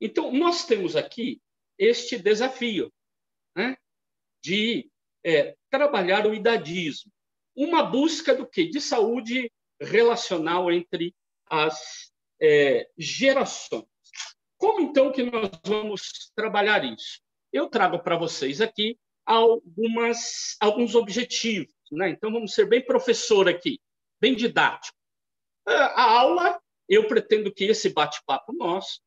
Então, nós temos aqui este desafio né, de é, trabalhar o idadismo, uma busca do que? De saúde relacional entre as é, gerações. Como então que nós vamos trabalhar isso? Eu trago para vocês aqui algumas, alguns objetivos. Né? Então, vamos ser bem professor aqui, bem didático. A aula, eu pretendo que esse bate-papo nosso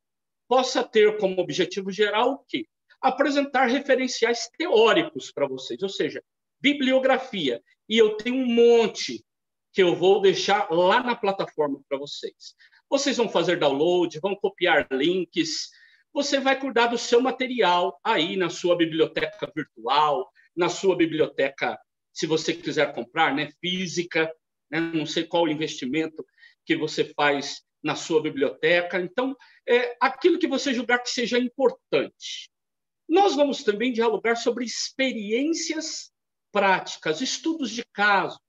possa ter como objetivo geral o quê? Apresentar referenciais teóricos para vocês, ou seja, bibliografia. E eu tenho um monte que eu vou deixar lá na plataforma para vocês. Vocês vão fazer download, vão copiar links, você vai cuidar do seu material aí na sua biblioteca virtual, na sua biblioteca, se você quiser comprar, né, física, né, não sei qual investimento que você faz na sua biblioteca. Então, é aquilo que você julgar que seja importante. Nós vamos também dialogar sobre experiências práticas, estudos de caso.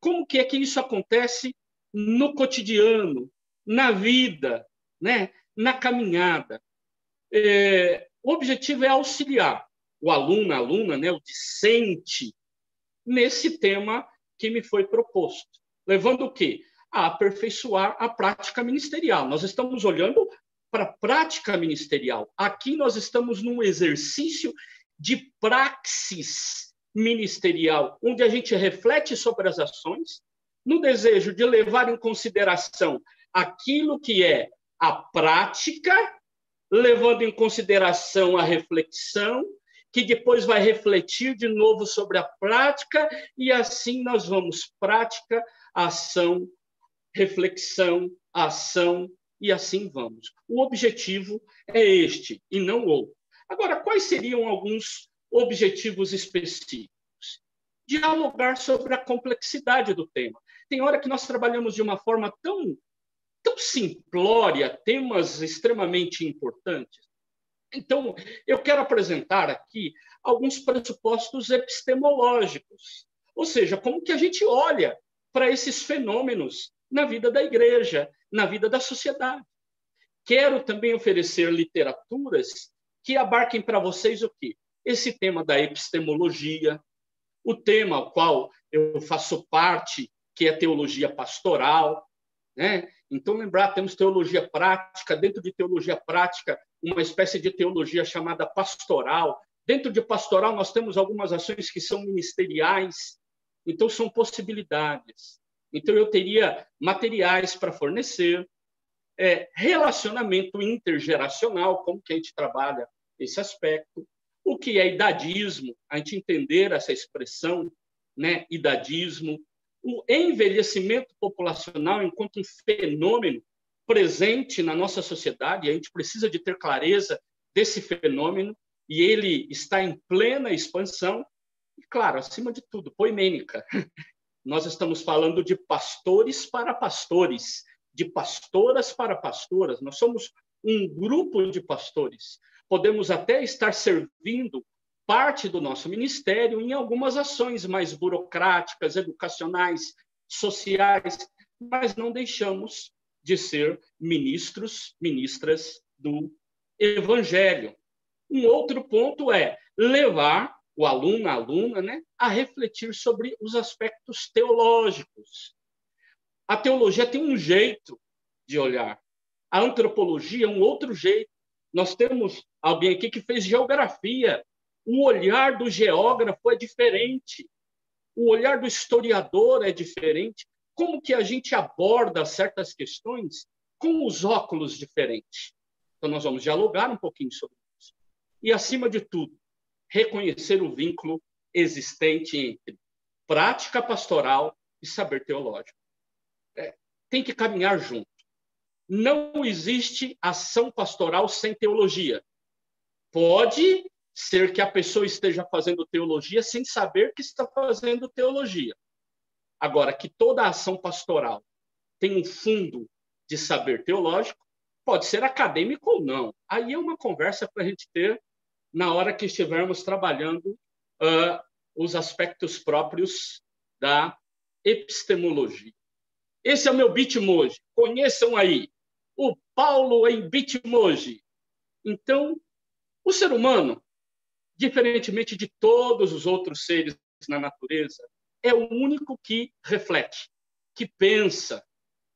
Como que é que isso acontece no cotidiano, na vida, né? na caminhada. É, o objetivo é auxiliar o aluno, a aluna, né? o discente, nesse tema que me foi proposto. Levando o quê? A aperfeiçoar a prática ministerial. Nós estamos olhando para a prática ministerial. Aqui nós estamos num exercício de praxis ministerial, onde a gente reflete sobre as ações, no desejo de levar em consideração aquilo que é a prática, levando em consideração a reflexão, que depois vai refletir de novo sobre a prática, e assim nós vamos prática, ação, reflexão, ação, e assim vamos. O objetivo é este e não outro. Agora, quais seriam alguns objetivos específicos? Dialogar sobre a complexidade do tema. Tem hora que nós trabalhamos de uma forma tão, tão simplória temas extremamente importantes. Então, eu quero apresentar aqui alguns pressupostos epistemológicos, ou seja, como que a gente olha para esses fenômenos na vida da igreja, na vida da sociedade. Quero também oferecer literaturas que abarquem para vocês o quê? Esse tema da epistemologia, o tema ao qual eu faço parte, que é teologia pastoral, né? Então lembrar, temos teologia prática, dentro de teologia prática, uma espécie de teologia chamada pastoral. Dentro de pastoral nós temos algumas ações que são ministeriais, então são possibilidades. Então, eu teria materiais para fornecer, é, relacionamento intergeracional, como que a gente trabalha esse aspecto, o que é idadismo, a gente entender essa expressão, né, idadismo, o envelhecimento populacional enquanto um fenômeno presente na nossa sociedade, a gente precisa de ter clareza desse fenômeno, e ele está em plena expansão, e, claro, acima de tudo, poimênica. Nós estamos falando de pastores para pastores, de pastoras para pastoras. Nós somos um grupo de pastores. Podemos até estar servindo parte do nosso ministério em algumas ações mais burocráticas, educacionais, sociais, mas não deixamos de ser ministros, ministras do evangelho. Um outro ponto é levar o aluno, a aluna, né, a refletir sobre os aspectos teológicos. A teologia tem um jeito de olhar, a antropologia um outro jeito. Nós temos alguém aqui que fez geografia. O olhar do geógrafo é diferente. O olhar do historiador é diferente. Como que a gente aborda certas questões com os óculos diferentes? Então, nós vamos dialogar um pouquinho sobre isso. E, acima de tudo, reconhecer o vínculo existente entre prática pastoral e saber teológico. É, tem que caminhar junto. Não existe ação pastoral sem teologia. Pode ser que a pessoa esteja fazendo teologia sem saber que está fazendo teologia. Agora, que toda ação pastoral tem um fundo de saber teológico, pode ser acadêmico ou não. Aí é uma conversa para a gente ter na hora que estivermos trabalhando uh, os aspectos próprios da epistemologia. Esse é o meu Bitmoji. Conheçam aí. O Paulo em Bitmoji. Então, o ser humano, diferentemente de todos os outros seres na natureza, é o único que reflete, que pensa.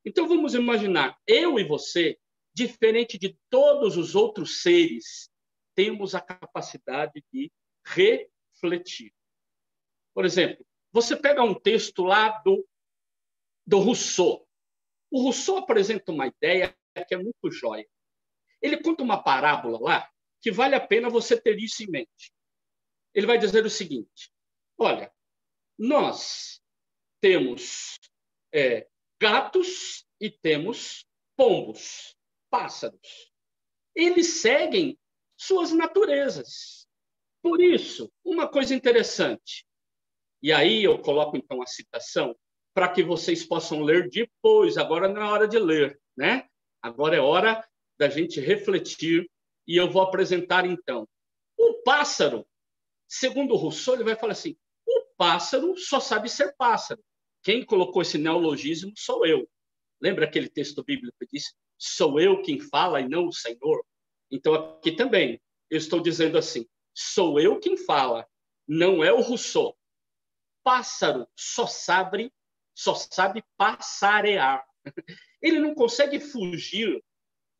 Então, vamos imaginar, eu e você, diferente de todos os outros seres, temos a capacidade de refletir. Por exemplo, você pega um texto lá do, do Rousseau. O Rousseau apresenta uma ideia que é muito jóia. Ele conta uma parábola lá que vale a pena você ter isso em mente. Ele vai dizer o seguinte: olha, nós temos é, gatos e temos pombos, pássaros. Eles seguem suas naturezas. Por isso, uma coisa interessante, e aí eu coloco então a citação para que vocês possam ler depois, agora não é hora de ler, né? Agora é hora da gente refletir e eu vou apresentar então. O pássaro, segundo Rousseau, ele vai falar assim: o pássaro só sabe ser pássaro. Quem colocou esse neologismo sou eu. Lembra aquele texto bíblico que diz: sou eu quem fala e não o Senhor? Então aqui também eu estou dizendo assim: sou eu quem fala, não é o Rousseau. Pássaro só sabe, só sabe passarear. Ele não consegue fugir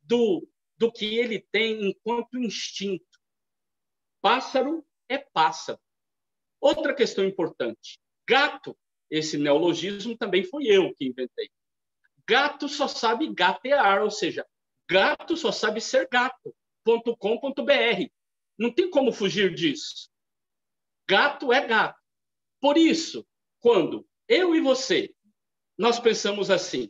do, do que ele tem enquanto instinto. Pássaro é pássaro. Outra questão importante: gato, esse neologismo também foi eu que inventei. Gato só sabe gatear, ou seja, gato só sabe ser gato.com.br. Não tem como fugir disso. Gato é gato. Por isso, quando eu e você nós pensamos assim: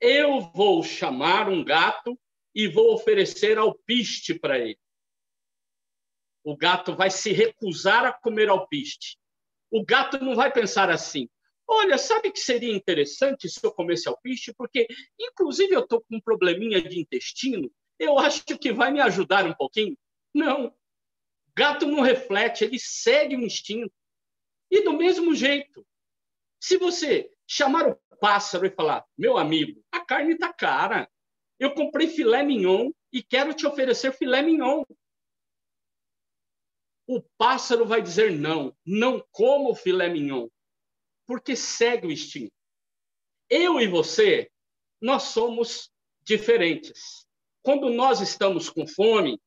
eu vou chamar um gato e vou oferecer alpiste para ele. O gato vai se recusar a comer alpiste. O gato não vai pensar assim: olha, sabe que seria interessante se eu comesse alpiste? Porque, inclusive, eu estou com um probleminha de intestino, eu acho que vai me ajudar um pouquinho. Não. Gato não reflete, ele segue o instinto. E do mesmo jeito, se você chamar o pássaro e falar: meu amigo, a carne está cara, eu comprei filé mignon e quero te oferecer filé mignon. O pássaro vai dizer não, não como filé mignon, porque segue o instinto. Eu e você, nós somos diferentes. Quando nós estamos com fome,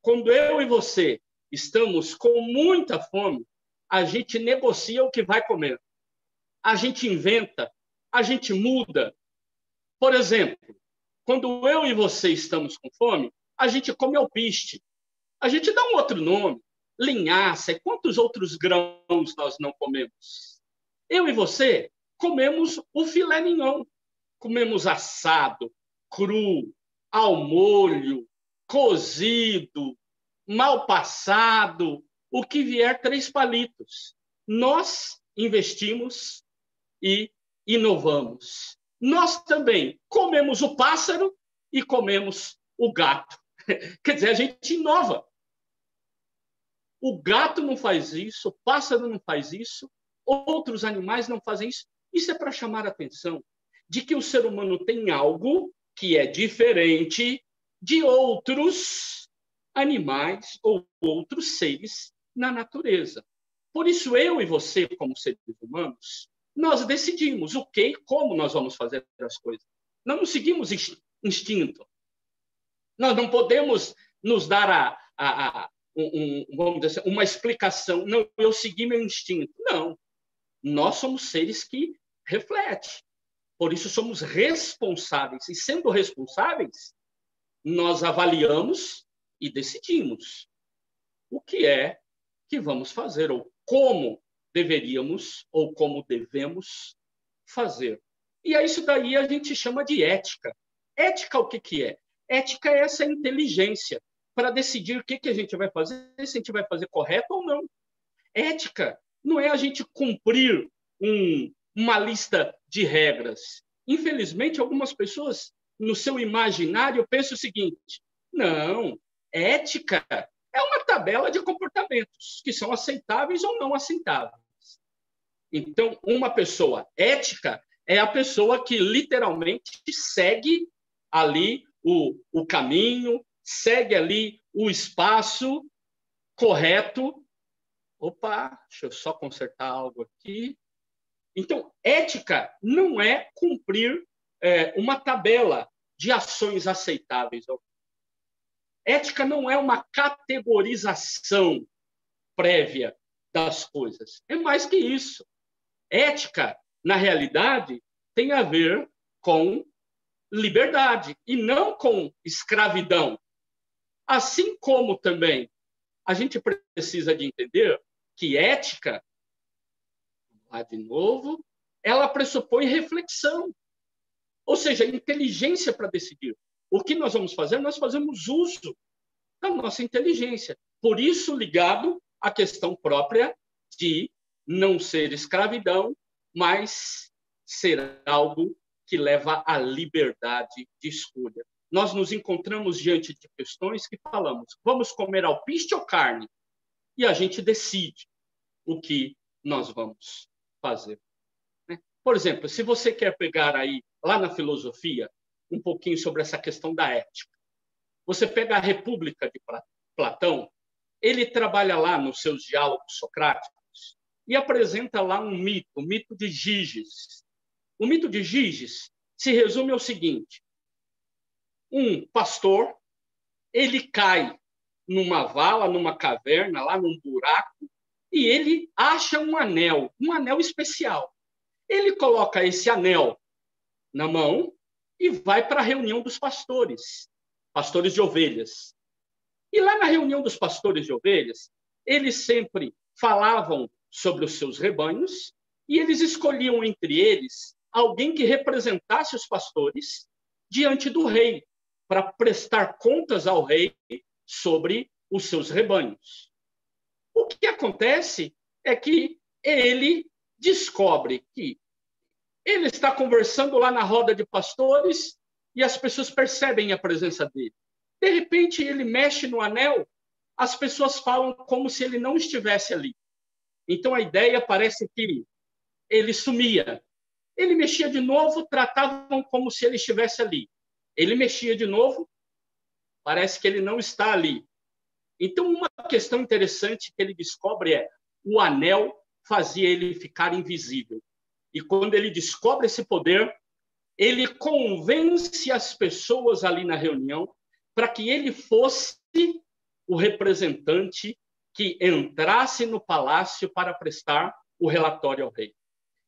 quando eu e você estamos com muita fome, a gente negocia o que vai comer. A gente inventa, a gente muda. Por exemplo, quando eu e você estamos com fome, a gente come alpiste. A gente dá um outro nome, linhaça, e quantos outros grãos nós não comemos? Eu e você comemos o filé mignon. Comemos assado, cru, ao molho, cozido, mal passado, o que vier três palitos. Nós investimos e inovamos nós também comemos o pássaro e comemos o gato. Quer dizer, a gente inova. O gato não faz isso, o pássaro não faz isso, outros animais não fazem isso. Isso é para chamar a atenção de que o ser humano tem algo que é diferente de outros animais ou outros seres na natureza. Por isso, eu e você, como seres humanos, nós decidimos o que e como nós vamos fazer as coisas. Nós não seguimos instinto. Nós não podemos nos dar a, a, a um, um, vamos dizer, assim, uma explicação. Não, eu segui meu instinto. Não. Nós somos seres que refletem. Por isso somos responsáveis. E sendo responsáveis, nós avaliamos e decidimos o que é que vamos fazer ou como deveríamos ou como devemos fazer. E é isso daí a gente chama de ética. Ética o que, que é? Ética é essa inteligência para decidir o que, que a gente vai fazer, se a gente vai fazer correto ou não. Ética não é a gente cumprir um, uma lista de regras. Infelizmente, algumas pessoas, no seu imaginário, pensam o seguinte: não, ética é uma tabela de comportamentos que são aceitáveis ou não aceitáveis. Então, uma pessoa ética é a pessoa que literalmente segue ali o, o caminho, segue ali o espaço correto. Opa, deixa eu só consertar algo aqui. Então, ética não é cumprir é, uma tabela de ações aceitáveis. Ética não é uma categorização prévia das coisas. É mais que isso. Ética, na realidade, tem a ver com liberdade e não com escravidão. Assim como também a gente precisa de entender que ética, de novo, ela pressupõe reflexão, ou seja, inteligência para decidir. O que nós vamos fazer? Nós fazemos uso da nossa inteligência. Por isso, ligado à questão própria de não ser escravidão, mas ser algo que leva à liberdade de escolha. Nós nos encontramos diante de questões que falamos: vamos comer alpiste ou carne? E a gente decide o que nós vamos fazer. Né? Por exemplo, se você quer pegar aí, lá na filosofia, um pouquinho sobre essa questão da ética, você pega a República de Platão, ele trabalha lá nos seus diálogos socráticos e apresenta lá um mito, o mito de Giges. O mito de Giges se resume ao seguinte: um pastor, ele cai numa vala, numa caverna, lá num buraco, e ele acha um anel, um anel especial. Ele coloca esse anel na mão e vai para a reunião dos pastores, pastores de ovelhas. E lá na reunião dos pastores de ovelhas, eles sempre falavam sobre os seus rebanhos e eles escolhiam entre eles alguém que representasse os pastores diante do rei, para prestar contas ao rei sobre os seus rebanhos. O que acontece é que ele descobre que ele está conversando lá na roda de pastores e as pessoas percebem a presença dele. De repente, ele mexe no anel, as pessoas falam como se ele não estivesse ali. Então, a ideia parece que ele sumia. Ele mexia de novo, tratavam como se ele estivesse ali. Ele mexia de novo, parece que ele não está ali. Então, uma questão interessante que ele descobre é o anel fazia ele ficar invisível. E quando ele descobre esse poder, ele convence as pessoas ali na reunião para que ele fosse o representante que entrasse no palácio para prestar o relatório ao rei.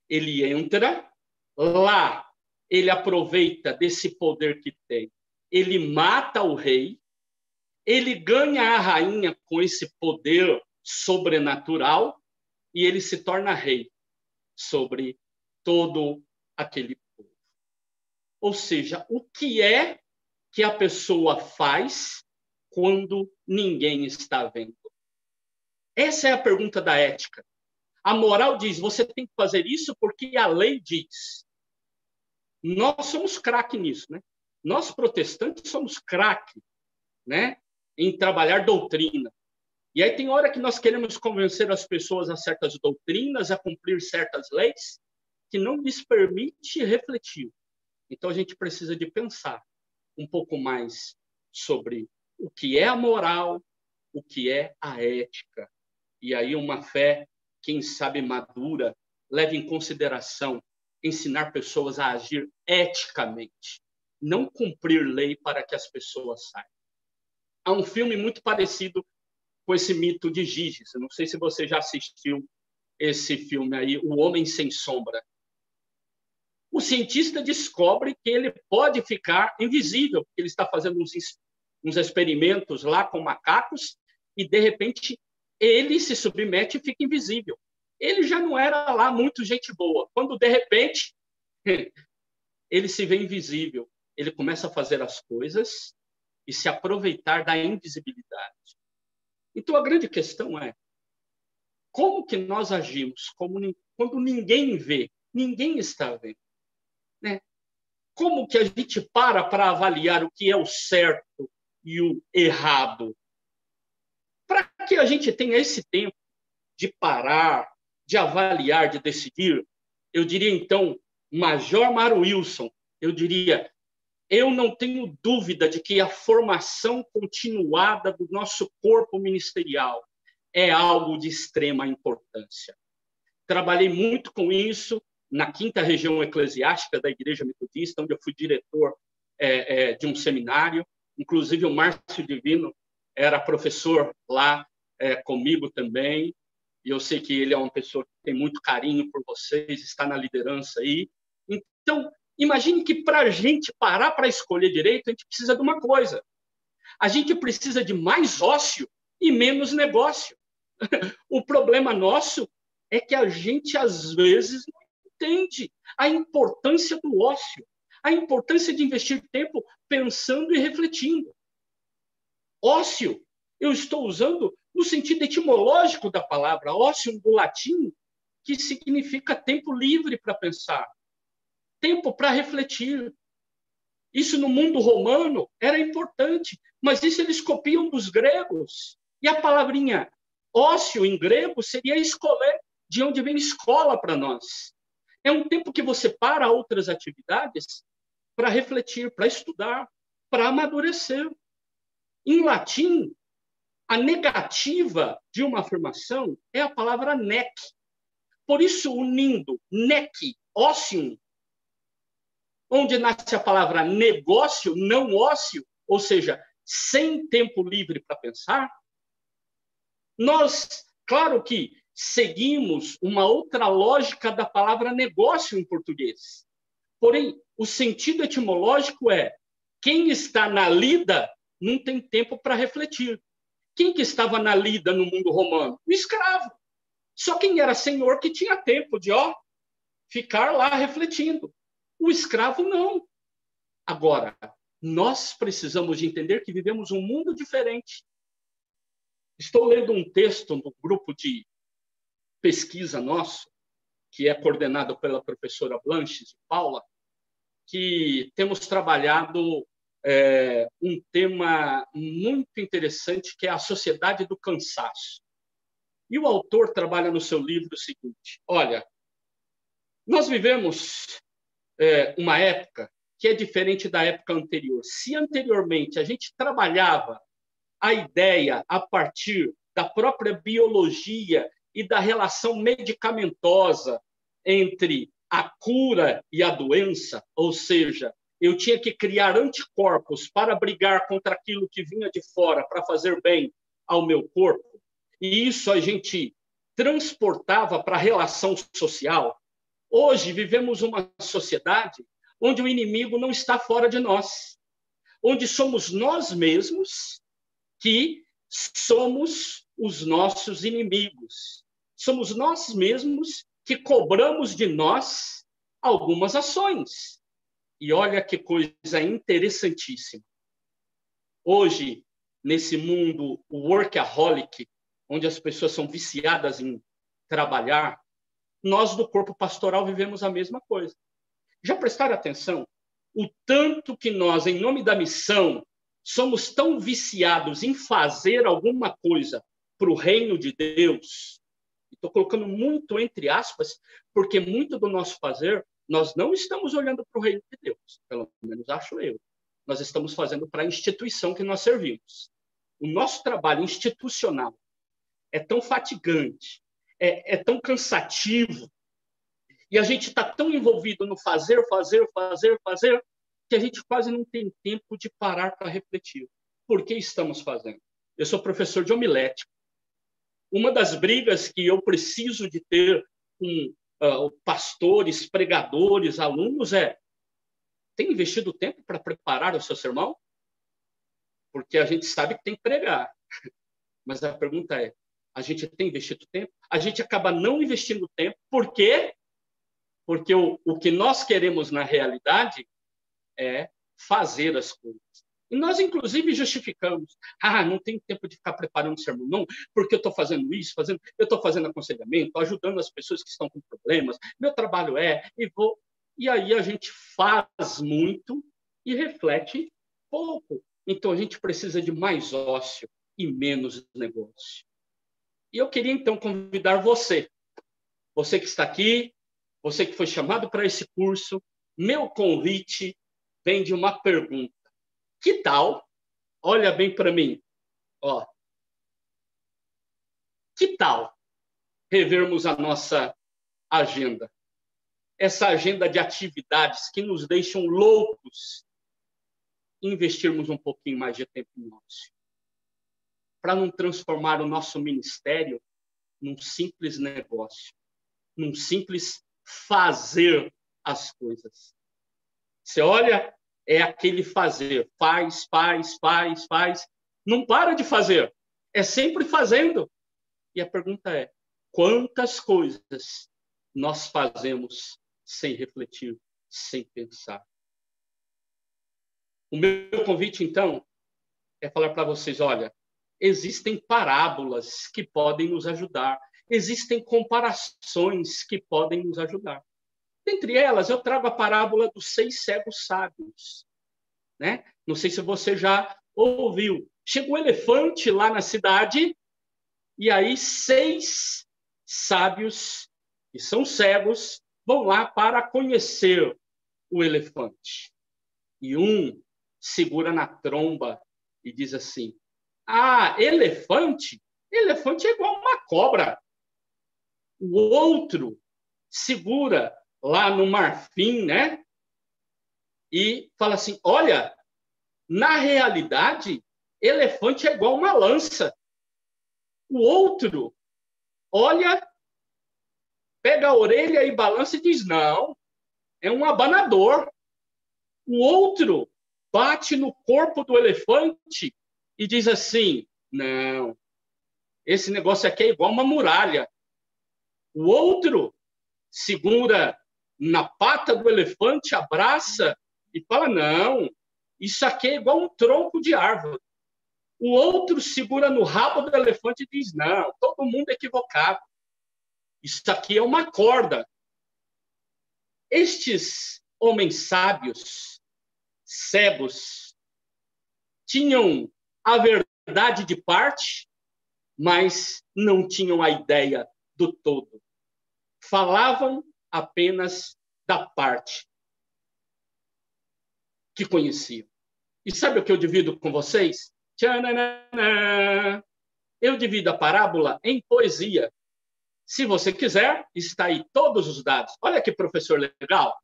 Ele entra lá, ele aproveita desse poder que tem, ele mata o rei, ele ganha a rainha com esse poder sobrenatural e ele se torna rei sobre todo aquele povo. Ou seja, o que é que a pessoa faz quando ninguém está vendo? Essa é a pergunta da ética. A moral diz: você tem que fazer isso porque a lei diz. Nós somos craque nisso, né? Nós protestantes somos craque, né? Em trabalhar doutrina. E aí tem hora que nós queremos convencer as pessoas a certas doutrinas, a cumprir certas leis, que não lhes permite refletir. Então a gente precisa de pensar um pouco mais sobre o que é a moral, o que é a ética. E aí uma fé, quem sabe madura, leva em consideração ensinar pessoas a agir eticamente, não cumprir lei para que as pessoas saiam. Há um filme muito parecido com esse mito de Giges. Não sei se você já assistiu esse filme aí, O Homem Sem Sombra o cientista descobre que ele pode ficar invisível, porque ele está fazendo uns, uns experimentos lá com macacos e, de repente, ele se submete e fica invisível. Ele já não era lá muito gente boa. Quando, de repente, ele se vê invisível, ele começa a fazer as coisas e se aproveitar da invisibilidade. Então, a grande questão é como que nós agimos como, quando ninguém vê, ninguém está vendo. Né? Como que a gente para para avaliar o que é o certo e o errado? Para que a gente tenha esse tempo de parar, de avaliar, de decidir, eu diria então, Major Mário Wilson, eu diria, eu não tenho dúvida de que a formação continuada do nosso corpo ministerial é algo de extrema importância. Trabalhei muito com isso na quinta região eclesiástica da Igreja Metodista, onde eu fui diretor é, é, de um seminário. Inclusive, o Márcio Divino era professor lá é, comigo também. E eu sei que ele é uma pessoa que tem muito carinho por vocês, está na liderança aí. Então, Imagine que para a gente parar para escolher direito, a gente precisa de uma coisa. A gente precisa de mais ócio e menos negócio. o problema nosso é que a gente, às vezes, não entende a importância do ócio, a importância de investir tempo pensando e refletindo. Ócio, eu estou usando no sentido etimológico da palavra, ócio do latim, que significa tempo livre para pensar tempo para refletir. Isso no mundo romano era importante, mas isso eles copiam dos gregos. E a palavrinha ócio em grego seria escolar, de onde vem escola para nós. É um tempo que você para outras atividades para refletir, para estudar, para amadurecer. Em latim, a negativa de uma afirmação é a palavra nec. Por isso, unindo nec, ócio, onde nasce a palavra negócio, não ócio, ou seja, sem tempo livre para pensar, nós, claro que seguimos uma outra lógica da palavra negócio em português. Porém, o sentido etimológico é quem está na lida não tem tempo para refletir. Quem que estava na lida no mundo romano? O escravo. Só quem era senhor que tinha tempo de ó, ficar lá refletindo. O escravo não. Agora, nós precisamos de entender que vivemos um mundo diferente. Estou lendo um texto no grupo de pesquisa nosso, que é coordenado pela professora Blanches e Paula, que temos trabalhado é, um tema muito interessante, que é a sociedade do cansaço. E o autor trabalha no seu livro o seguinte: olha, nós vivemos é, uma época que é diferente da época anterior. Se anteriormente a gente trabalhava a ideia a partir da própria biologia e da relação medicamentosa entre a cura e a doença, ou seja, eu tinha que criar anticorpos para brigar contra aquilo que vinha de fora, para fazer bem ao meu corpo. E isso a gente transportava para a relação social, Hoje vivemos uma sociedade onde o inimigo não está fora de nós, onde somos nós mesmos que somos os nossos inimigos. Somos nós mesmos que cobramos de nós algumas ações. E olha que coisa interessantíssima. Hoje, nesse mundo workaholic, onde as pessoas são viciadas em trabalhar, nós do corpo pastoral vivemos a mesma coisa. Já prestaram atenção? O tanto que nós, em nome da missão, somos tão viciados em fazer alguma coisa para o reino de Deus. Estou colocando muito entre aspas, porque muito do nosso fazer nós não estamos olhando para o reino de Deus, pelo menos acho eu. Nós estamos fazendo para a instituição que nós servimos. O nosso trabalho institucional é tão fatigante, é, é tão cansativo e a gente está tão envolvido no fazer, fazer, fazer, fazer, que a gente quase não tem tempo de parar para refletir. Por que estamos fazendo? Eu sou professor de homilética. Uma das brigas que eu preciso de ter com uh, pastores, pregadores, alunos é: tem investido tempo para preparar o seu sermão? Porque a gente sabe que tem que pregar. Mas a pergunta é: a gente tem investido tempo? A gente acaba não investindo tempo, por quê? Porque o, o que nós queremos na realidade é fazer as coisas. E nós, inclusive, justificamos. Ah, não tenho tempo de ficar preparando sermão, não, porque eu estou fazendo isso, fazendo, eu estou fazendo aconselhamento, ajudando as pessoas que estão com problemas. Meu trabalho é, e vou. E aí a gente faz muito e reflete pouco. Então a gente precisa de mais ócio e menos negócio. E eu queria então convidar você, você que está aqui, você que foi chamado para esse curso, meu convite vem de uma pergunta. Que tal? Olha bem para mim. Ó. Que tal revermos a nossa agenda? Essa agenda de atividades que nos deixam loucos, investirmos um pouquinho mais de tempo nosso. Para não transformar o nosso ministério num simples negócio, num simples fazer as coisas. Você olha, é aquele fazer, faz, faz, faz, faz, não para de fazer, é sempre fazendo. E a pergunta é: quantas coisas nós fazemos sem refletir, sem pensar? O meu convite, então, é falar para vocês: olha, existem parábolas que podem nos ajudar, existem comparações que podem nos ajudar. Dentre elas, eu trago a parábola dos seis cegos sábios. Né? Não sei se você já ouviu. Chega um elefante lá na cidade, e aí seis sábios, que são cegos, vão lá para conhecer o elefante. E um segura na tromba e diz assim: Ah, elefante? Elefante é igual uma cobra. O outro segura lá no Marfim, né? E fala assim: olha, na realidade, elefante é igual uma lança. O outro olha, pega a orelha e balança e diz: não, é um abanador. O outro bate no corpo do elefante e diz assim: não, esse negócio aqui é igual uma muralha. O outro segura na pata do elefante, abraça e fala: não, isso aqui é igual um tronco de árvore. O outro segura no rabo do elefante e diz: não, todo mundo é equivocado. Isso aqui é uma corda. Estes homens sábios, cegos, tinham a verdade de parte, mas não tinham a ideia do todo. Falavam apenas da parte que conheciam. E sabe o que eu divido com vocês? Tchananana. Eu divido a parábola em poesia. Se você quiser, está aí todos os dados. Olha que professor legal.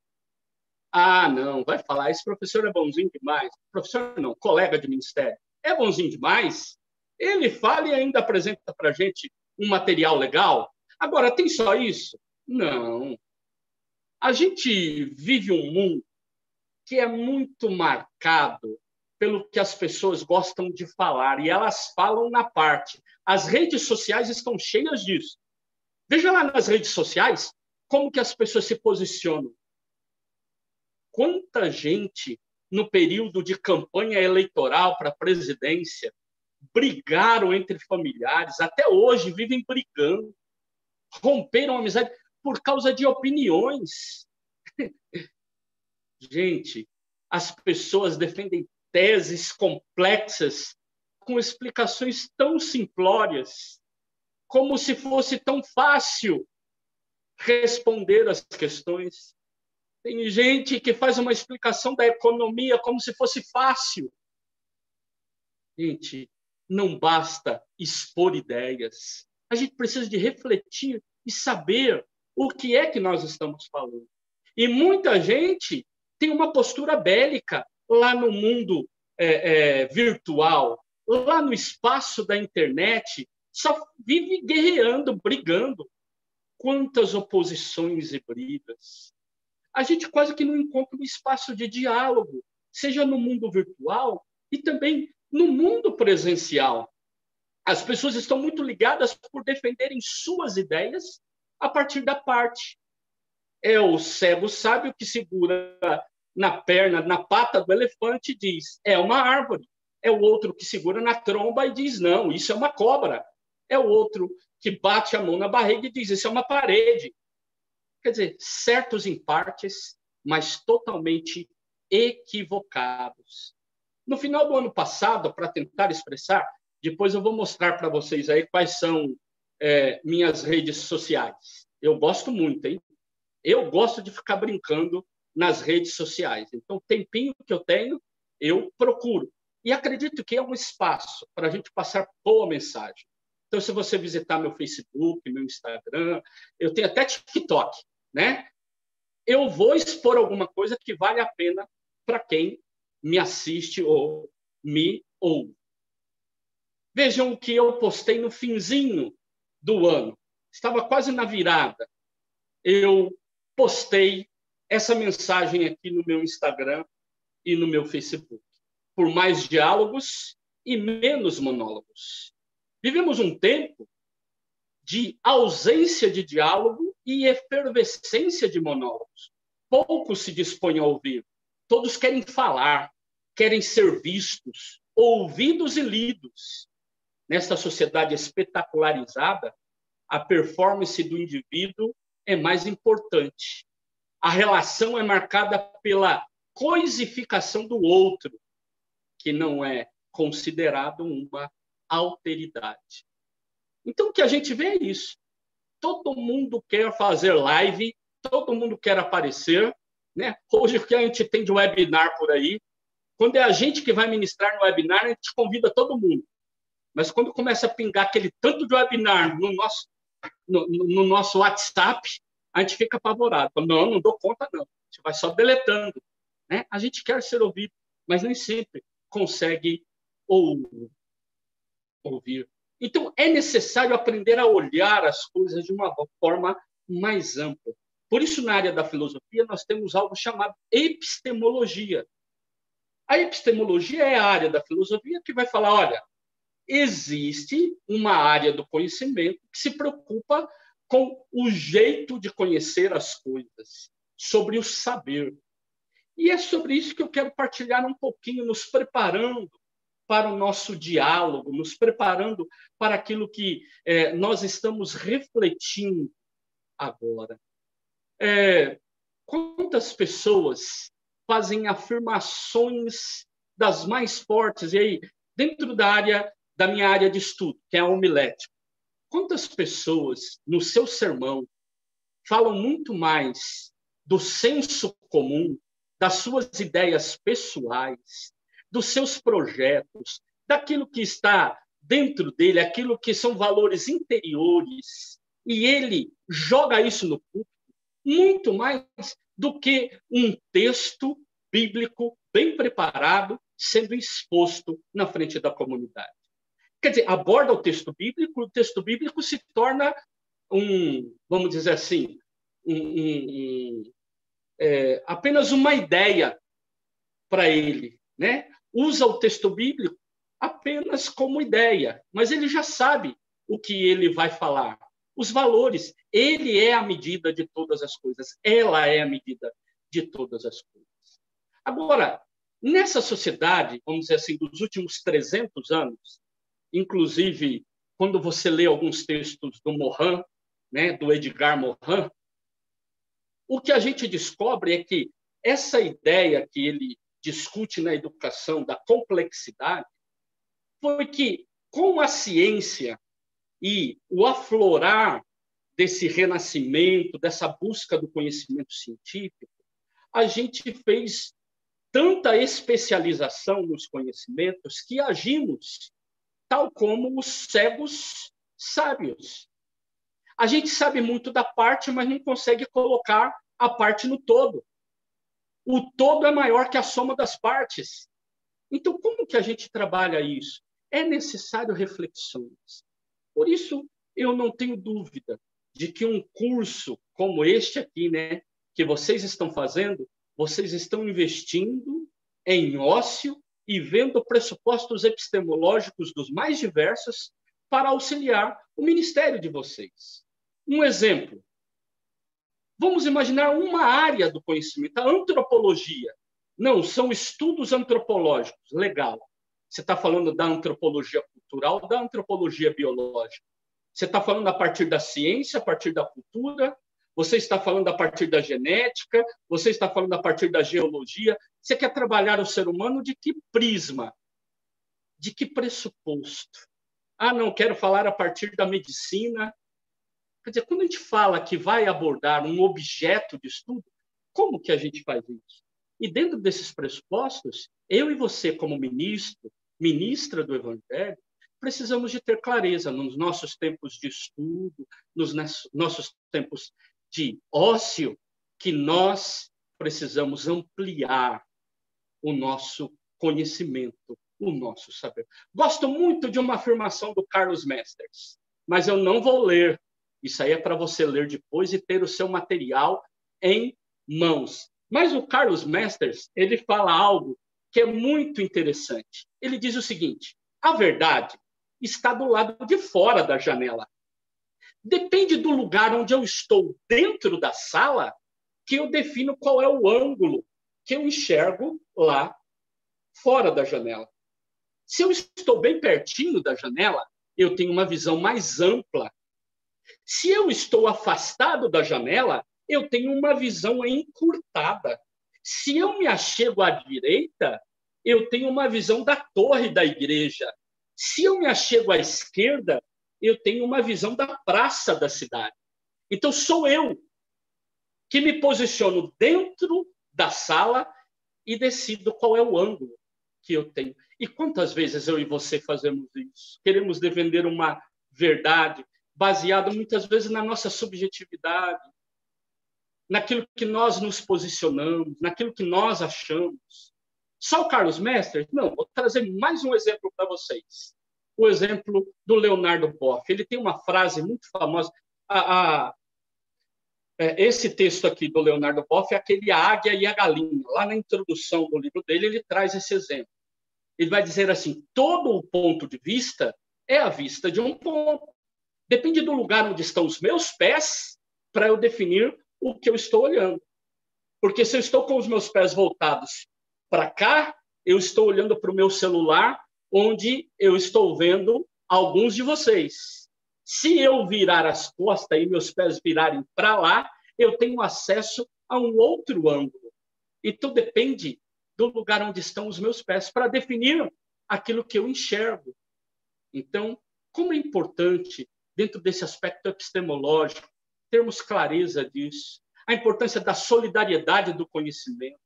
Ah, não, vai falar, esse professor é bonzinho demais. Professor não, colega de ministério. É bonzinho demais? Ele fala e ainda apresenta para a gente um material legal. Agora, tem só isso? Não. A gente vive um mundo que é muito marcado pelo que as pessoas gostam de falar, e elas falam na parte. As redes sociais estão cheias disso. Veja lá nas redes sociais como que as pessoas se posicionam. Quanta gente no período de campanha eleitoral para a presidência brigaram entre familiares, até hoje vivem brigando, romperam a amizade por causa de opiniões. Gente, as pessoas defendem teses complexas com explicações tão simplórias, como se fosse tão fácil responder as questões. Tem gente que faz uma explicação da economia como se fosse fácil. Gente, não basta expor ideias. A gente precisa de refletir e saber o que é que nós estamos falando. E muita gente tem uma postura bélica lá no mundo é, é, virtual, lá no espaço da internet, só vive guerreando, brigando. Quantas oposições e brigas. A gente quase que não encontra um espaço de diálogo, seja no mundo virtual e também no mundo presencial. As pessoas estão muito ligadas por defenderem suas ideias a partir da parte. É o cego sábio que segura na perna, na pata do elefante e diz: é uma árvore. É o outro que segura na tromba e diz: não, isso é uma cobra. É o outro que bate a mão na barriga e diz: isso é uma parede. Quer dizer, certos em partes, mas totalmente equivocados. No final do ano passado, para tentar expressar, depois eu vou mostrar para vocês aí quais são é, minhas redes sociais. Eu gosto muito, hein? Eu gosto de ficar brincando nas redes sociais. Então, o tempinho que eu tenho, eu procuro. E acredito que é um espaço para a gente passar boa mensagem. Então, se você visitar meu Facebook, meu Instagram, eu tenho até TikTok, né? Eu vou expor alguma coisa que vale a pena para quem me assiste ou me ouve. Vejam o que eu postei no finzinho do ano. Estava quase na virada. Eu postei essa mensagem aqui no meu Instagram e no meu Facebook. Por mais diálogos e menos monólogos. Vivemos um tempo de ausência de diálogo e efervescência de monólogos. Poucos se dispõem a ouvir. Todos querem falar, querem ser vistos, ouvidos e lidos. Nesta sociedade espetacularizada, a performance do indivíduo é mais importante. A relação é marcada pela coisificação do outro, que não é considerado uma alteridade. Então, o que a gente vê é isso. Todo mundo quer fazer live, todo mundo quer aparecer. Né? Hoje, o que a gente tem de webinar por aí, quando é a gente que vai ministrar no webinar, a gente convida todo mundo. Mas quando começa a pingar aquele tanto de webinar no nosso, no, no nosso WhatsApp, a gente fica apavorado. Não, não dou conta, não. A gente vai só deletando. Né? A gente quer ser ouvido, mas nem sempre consegue ouvir ouvir. Então, é necessário aprender a olhar as coisas de uma forma mais ampla. Por isso, na área da filosofia, nós temos algo chamado epistemologia. A epistemologia é a área da filosofia que vai falar: olha, existe uma área do conhecimento que se preocupa com o jeito de conhecer as coisas, sobre o saber. E é sobre isso que eu quero partilhar um pouquinho, nos preparando para o nosso diálogo, nos preparando para aquilo que é, nós estamos refletindo agora. É, quantas pessoas fazem afirmações das mais fortes, e aí, dentro da área da minha área de estudo, que é a homilética, quantas pessoas no seu sermão falam muito mais do senso comum, das suas ideias pessoais, dos seus projetos, daquilo que está dentro dele, aquilo que são valores interiores, e ele joga isso no público muito mais do que um texto bíblico bem preparado sendo exposto na frente da comunidade. Quer dizer, aborda o texto bíblico, o texto bíblico se torna um, vamos dizer assim, um, um, um, é, apenas uma ideia para ele, né? Usa o texto bíblico apenas como ideia, mas ele já sabe o que ele vai falar. Os valores, ele é a medida de todas as coisas, ela é a medida de todas as coisas. Agora, nessa sociedade, vamos dizer assim, dos últimos 300 anos, inclusive quando você lê alguns textos do Morin, né, do Edgar Morin, o que a gente descobre é que essa ideia que ele discute na educação da complexidade foi que, com a ciência e o aflorar desse renascimento, dessa busca do conhecimento científico, a gente fez tanta especialização nos conhecimentos que agimos tal como os cegos sábios. A gente sabe muito da parte, mas não consegue colocar a parte no todo o todo é maior que a soma das partes. Então, como que a gente trabalha isso? É necessário reflexões. Por isso, eu não tenho dúvida de que um curso como este aqui, né, que vocês estão fazendo, vocês estão investindo em ócio e vendo pressupostos epistemológicos dos mais diversos para auxiliar o ministério de vocês. Um exemplo: Vamos imaginar uma área do conhecimento, a antropologia. Não, são estudos antropológicos. Legal. Você está falando da antropologia cultural, da antropologia biológica. Você está falando a partir da ciência, a partir da cultura, você está falando a partir da genética, você está falando a partir da geologia. Você quer trabalhar o ser humano de que prisma? De que pressuposto? Ah, não, quero falar a partir da medicina, Quer dizer, quando a gente fala que vai abordar um objeto de estudo, Como que a gente faz isso? E dentro desses pressupostos, eu e você, como ministro, ministra do Evangelho, precisamos de ter clareza nos nossos tempos de estudo, nos nossos tempos de ócio, que nós precisamos ampliar o nosso conhecimento, o nosso saber. Gosto muito de uma afirmação do Carlos Mesters, mas eu não vou ler. Isso aí é para você ler depois e ter o seu material em mãos. Mas o Carlos Mesters, ele fala algo que é muito interessante. Ele diz o seguinte: a verdade está do lado de fora da janela. Depende do lugar onde eu estou dentro da sala que eu defino qual é o ângulo que eu enxergo lá fora da janela. Se eu estou bem pertinho da janela, eu tenho uma visão mais ampla. Se eu estou afastado da janela, eu tenho uma visão encurtada. Se eu me achego à direita, eu tenho uma visão da torre da igreja. Se eu me achego à esquerda, eu tenho uma visão da praça da cidade. Então, sou eu que me posiciono dentro da sala e decido qual é o ângulo que eu tenho. E quantas vezes eu e você fazemos isso? Queremos defender uma verdade baseada muitas vezes na nossa subjetividade, naquilo que nós nos posicionamos, naquilo que nós achamos. Só o Carlos Mestre? Não, vou trazer mais um exemplo para vocês. O exemplo do Leonardo Boff. Ele tem uma frase muito famosa. A, a, é, esse texto aqui do Leonardo Boff é aquele a águia e a galinha. Lá na introdução do livro dele, ele traz esse exemplo. Ele vai dizer assim: todo o ponto de vista é a vista de um ponto. Depende do lugar onde estão os meus pés para eu definir o que eu estou olhando. Porque se eu estou com os meus pés voltados para cá, eu estou olhando para o meu celular, onde eu estou vendo alguns de vocês. Se eu virar as costas e meus pés virarem para lá, eu tenho acesso a um outro ângulo. Então depende do lugar onde estão os meus pés para definir aquilo que eu enxergo. Então, como é importante dentro desse aspecto epistemológico termos clareza disso, a importância da solidariedade do conhecimento,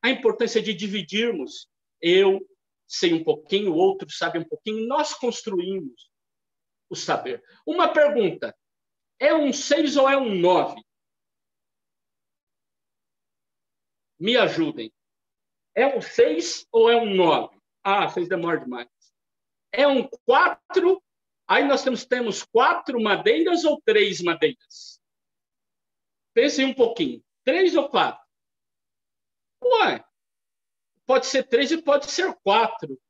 a importância de dividirmos. Eu sei um pouquinho, o outro sabe um pouquinho, nós construímos o saber. Uma pergunta: é um seis ou é um nove? Me ajudem. É um seis ou é um nove? Ah, vocês demoram demais. É um quatro? Aí nós temos, temos quatro madeiras ou três madeiras? Pensem um pouquinho. Três ou quatro? Ué, pode ser três e pode ser quatro.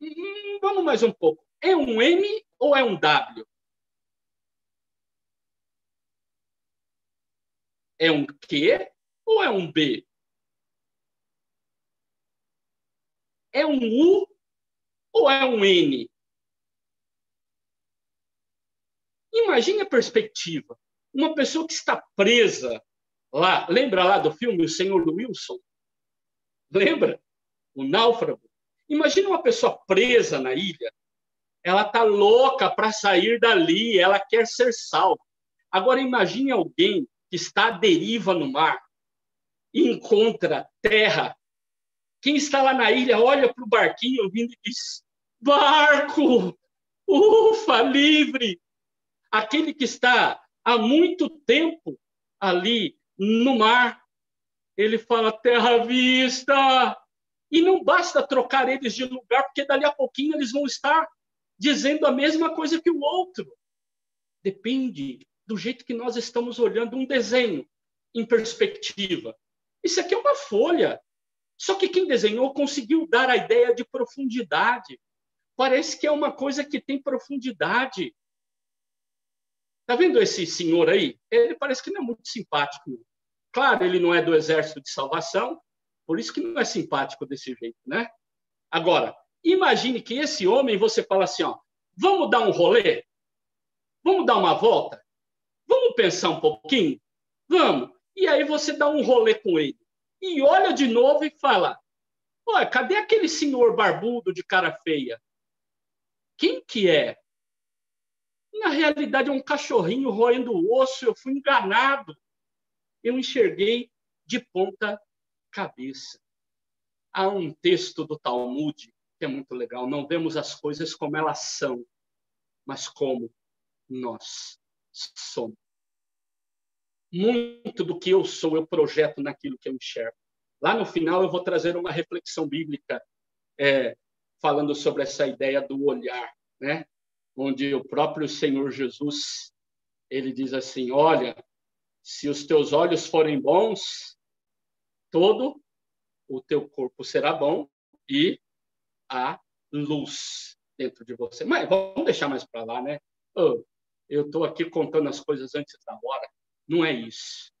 Hum, vamos mais um pouco. É um M ou é um W? É um Q ou é um B? É um U ou é um N? Imagine a perspectiva. Uma pessoa que está presa lá, lembra lá do filme O Senhor Wilson? Lembra? O náufrago. Imagina uma pessoa presa na ilha. Ela está louca para sair dali, ela quer ser salva. Agora imagine alguém que está à deriva no mar e encontra terra. Quem está lá na ilha olha para o barquinho vindo e diz: Barco! Ufa, livre! Aquele que está há muito tempo ali no mar. Ele fala terra vista. E não basta trocar eles de lugar, porque dali a pouquinho eles vão estar dizendo a mesma coisa que o outro. Depende do jeito que nós estamos olhando um desenho em perspectiva. Isso aqui é uma folha. Só que quem desenhou conseguiu dar a ideia de profundidade. Parece que é uma coisa que tem profundidade. Tá vendo esse senhor aí? Ele parece que não é muito simpático. Claro, ele não é do exército de salvação, por isso que não é simpático desse jeito, né? Agora, imagine que esse homem, você fala assim, ó, vamos dar um rolê? Vamos dar uma volta? Vamos pensar um pouquinho? Vamos. E aí você dá um rolê com ele. E olha de novo e fala, olha, cadê aquele senhor barbudo de cara feia? Quem que é? Na realidade, é um cachorrinho roendo o osso, eu fui enganado. eu enxerguei de ponta cabeça. Há um texto do Talmud que é muito legal. Não vemos as coisas como elas são, mas como nós somos. Muito do que eu sou, eu projeto naquilo que eu enxergo. Lá no final, eu vou trazer uma reflexão bíblica é, falando sobre essa ideia do olhar, né? Onde o próprio Senhor Jesus ele diz assim: Olha, se os teus olhos forem bons, todo o teu corpo será bom e a luz dentro de você. Mas vamos deixar mais para lá, né? Oh, eu estou aqui contando as coisas antes da hora. Não é isso.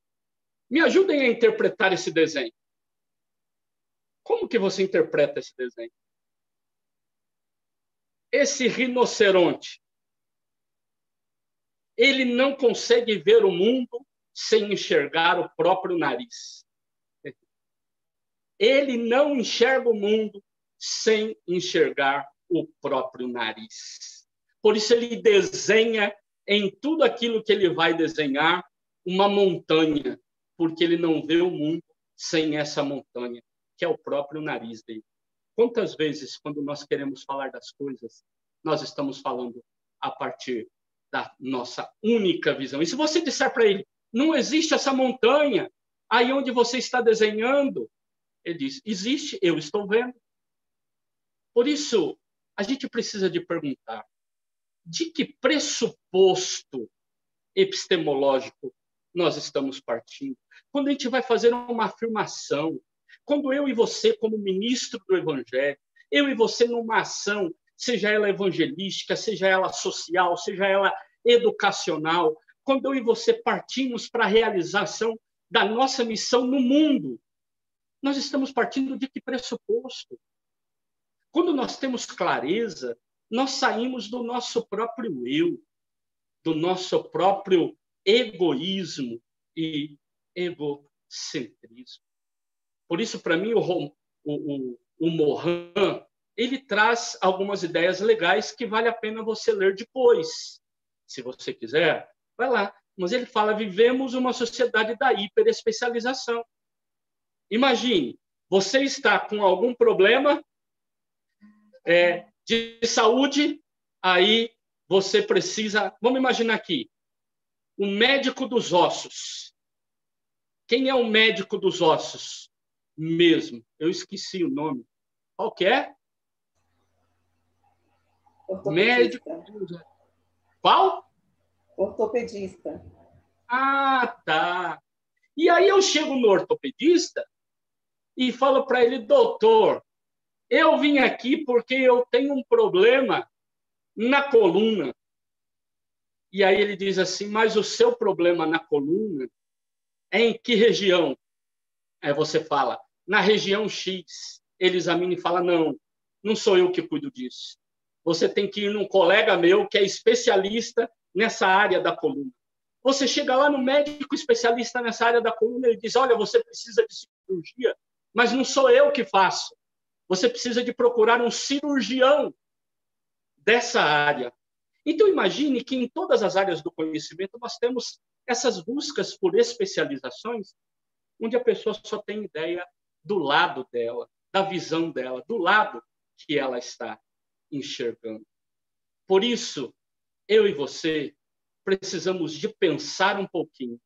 Me ajudem a interpretar esse desenho. Como que você interpreta esse desenho? Esse rinoceronte, ele não consegue ver o mundo sem enxergar o próprio nariz. Ele não enxerga o mundo sem enxergar o próprio nariz. Por isso, ele desenha em tudo aquilo que ele vai desenhar uma montanha, porque ele não vê o mundo sem essa montanha, que é o próprio nariz dele. Quantas vezes, quando nós queremos falar das coisas, nós estamos falando a partir da nossa única visão? E se você disser para ele, não existe essa montanha aí onde você está desenhando, ele diz: existe, eu estou vendo. Por isso, a gente precisa de perguntar de que pressuposto epistemológico nós estamos partindo. Quando a gente vai fazer uma afirmação, quando eu e você, como ministro do Evangelho, eu e você numa ação, seja ela evangelística, seja ela social, seja ela educacional, quando eu e você partimos para a realização da nossa missão no mundo, nós estamos partindo de que pressuposto? Quando nós temos clareza, nós saímos do nosso próprio eu, do nosso próprio egoísmo e egocentrismo. Por isso, para mim, o, o, o, o Mohan, ele traz algumas ideias legais que vale a pena você ler depois. Se você quiser, vai lá. Mas ele fala: vivemos uma sociedade da hiperespecialização. Imagine, você está com algum problema é, de saúde, aí você precisa. Vamos imaginar aqui: o médico dos ossos. Quem é o médico dos ossos mesmo? Eu esqueci o nome. Qual que é? Médico. Qual? Ortopedista. Ah, tá. E aí eu chego no ortopedista e falo para ele, doutor, eu vim aqui porque eu tenho um problema na coluna. E aí ele diz assim: Mas o seu problema na coluna é em que região? Aí você fala: Na região X. Ele examina e fala: Não, não sou eu que cuido disso. Você tem que ir num colega meu que é especialista nessa área da coluna. Você chega lá no médico especialista nessa área da coluna e diz: Olha, você precisa de cirurgia, mas não sou eu que faço você precisa de procurar um cirurgião dessa área. Então, imagine que em todas as áreas do conhecimento nós temos essas buscas por especializações, onde a pessoa só tem ideia do lado dela, da visão dela, do lado que ela está enxergando. Por isso, eu e você precisamos de pensar um pouquinho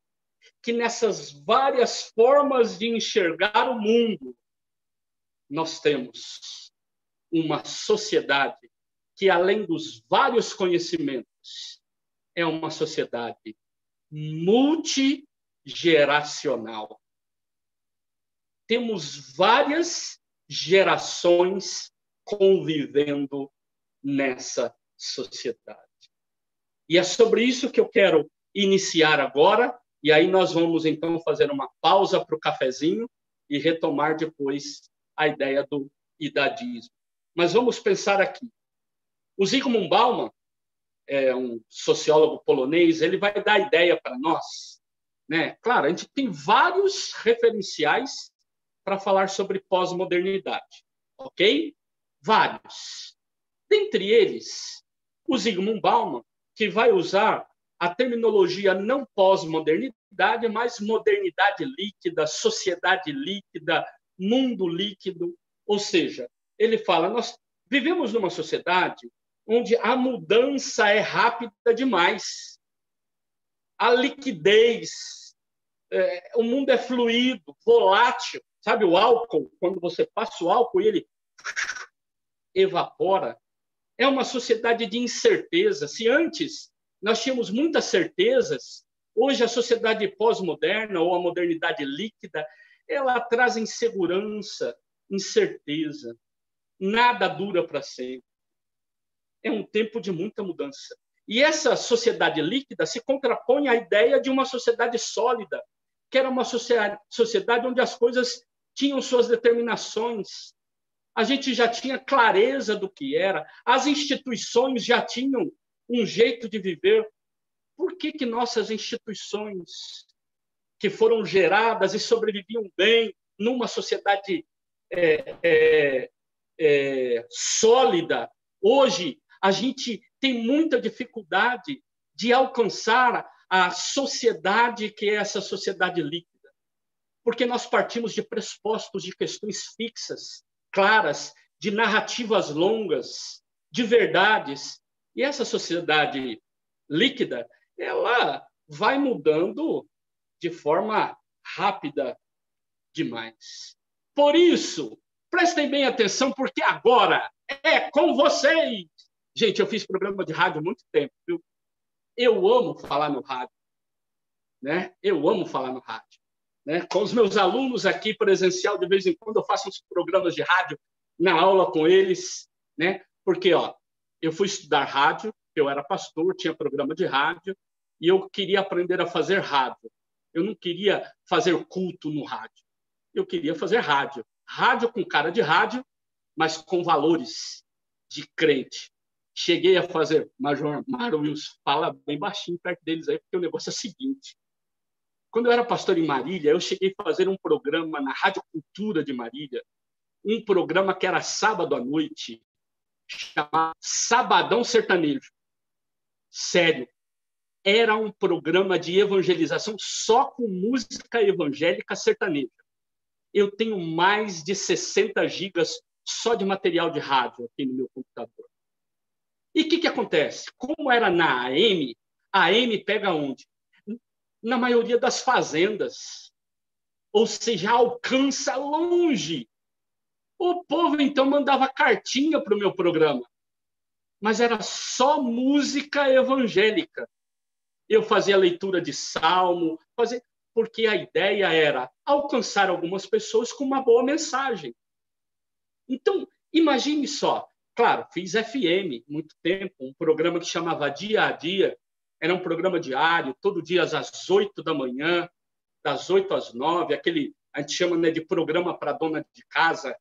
que nessas várias formas de enxergar o mundo, nós temos uma sociedade que, além dos vários conhecimentos, é uma sociedade multigeracional. Temos várias gerações convivendo nessa sociedade. E é sobre isso que eu quero iniciar agora, e aí nós vamos então fazer uma pausa para o cafezinho e retomar depois a ideia do idadismo. Mas vamos pensar aqui. O Zygmunt Bauman, é um sociólogo polonês, ele vai dar ideia para nós. Né? Claro, a gente tem vários referenciais para falar sobre pós-modernidade, ok? Vários. Dentre eles, o Zygmunt Bauman, que vai usar a terminologia não pós-modernidade, mas modernidade líquida, sociedade líquida, mundo líquido. Ou seja, ele fala: nós vivemos numa sociedade onde a mudança é rápida demais. A liquidez, é, o mundo é fluido, volátil. Sabe o álcool? Quando você passa o álcool e ele evapora. É uma sociedade de incerteza. Se antes nós tínhamos muitas certezas. Hoje, a sociedade pós-moderna ou a modernidade líquida, ela traz insegurança, incerteza. Nada dura para sempre. É um tempo de muita mudança. E essa sociedade líquida se contrapõe à ideia de uma sociedade sólida, que era uma sociedade onde as coisas tinham suas determinações. A gente já tinha clareza do que era, as instituições já tinham um jeito de viver. Por que, que nossas instituições, que foram geradas e sobreviviam bem numa sociedade é, é, é, sólida, hoje a gente tem muita dificuldade de alcançar a sociedade que é essa sociedade líquida? Porque nós partimos de pressupostos de questões fixas, claras, de narrativas longas, de verdades, e essa sociedade líquida, ela vai mudando de forma rápida demais. Por isso, prestem bem atenção, porque agora é com vocês. Gente, eu fiz programa de rádio há muito tempo, viu? Eu amo falar no rádio. Né? Eu amo falar no rádio. Né? Com os meus alunos aqui presencial, de vez em quando eu faço uns programas de rádio na aula com eles, né? Porque, ó, eu fui estudar rádio, eu era pastor, tinha programa de rádio, e eu queria aprender a fazer rádio. Eu não queria fazer culto no rádio. Eu queria fazer rádio. Rádio com cara de rádio, mas com valores de crente. Cheguei a fazer, Major Mário Wilson, fala bem baixinho perto deles aí, porque o negócio é o seguinte. Quando eu era pastor em Marília, eu cheguei a fazer um programa na Rádio Cultura de Marília, um programa que era sábado à noite, chamado Sabadão Sertanejo. Sério. Era um programa de evangelização só com música evangélica sertaneja. Eu tenho mais de 60 gigas só de material de rádio aqui no meu computador. E o que, que acontece? Como era na AM, a AM pega onde? Na maioria das fazendas. Ou seja, alcança longe o povo então mandava cartinha para o meu programa, mas era só música evangélica. Eu fazia leitura de salmo, fazia... porque a ideia era alcançar algumas pessoas com uma boa mensagem. Então, imagine só. Claro, fiz FM muito tempo, um programa que chamava Dia a Dia. Era um programa diário, todo dia às oito da manhã, das oito às nove, aquele a gente chama né, de programa para dona de casa,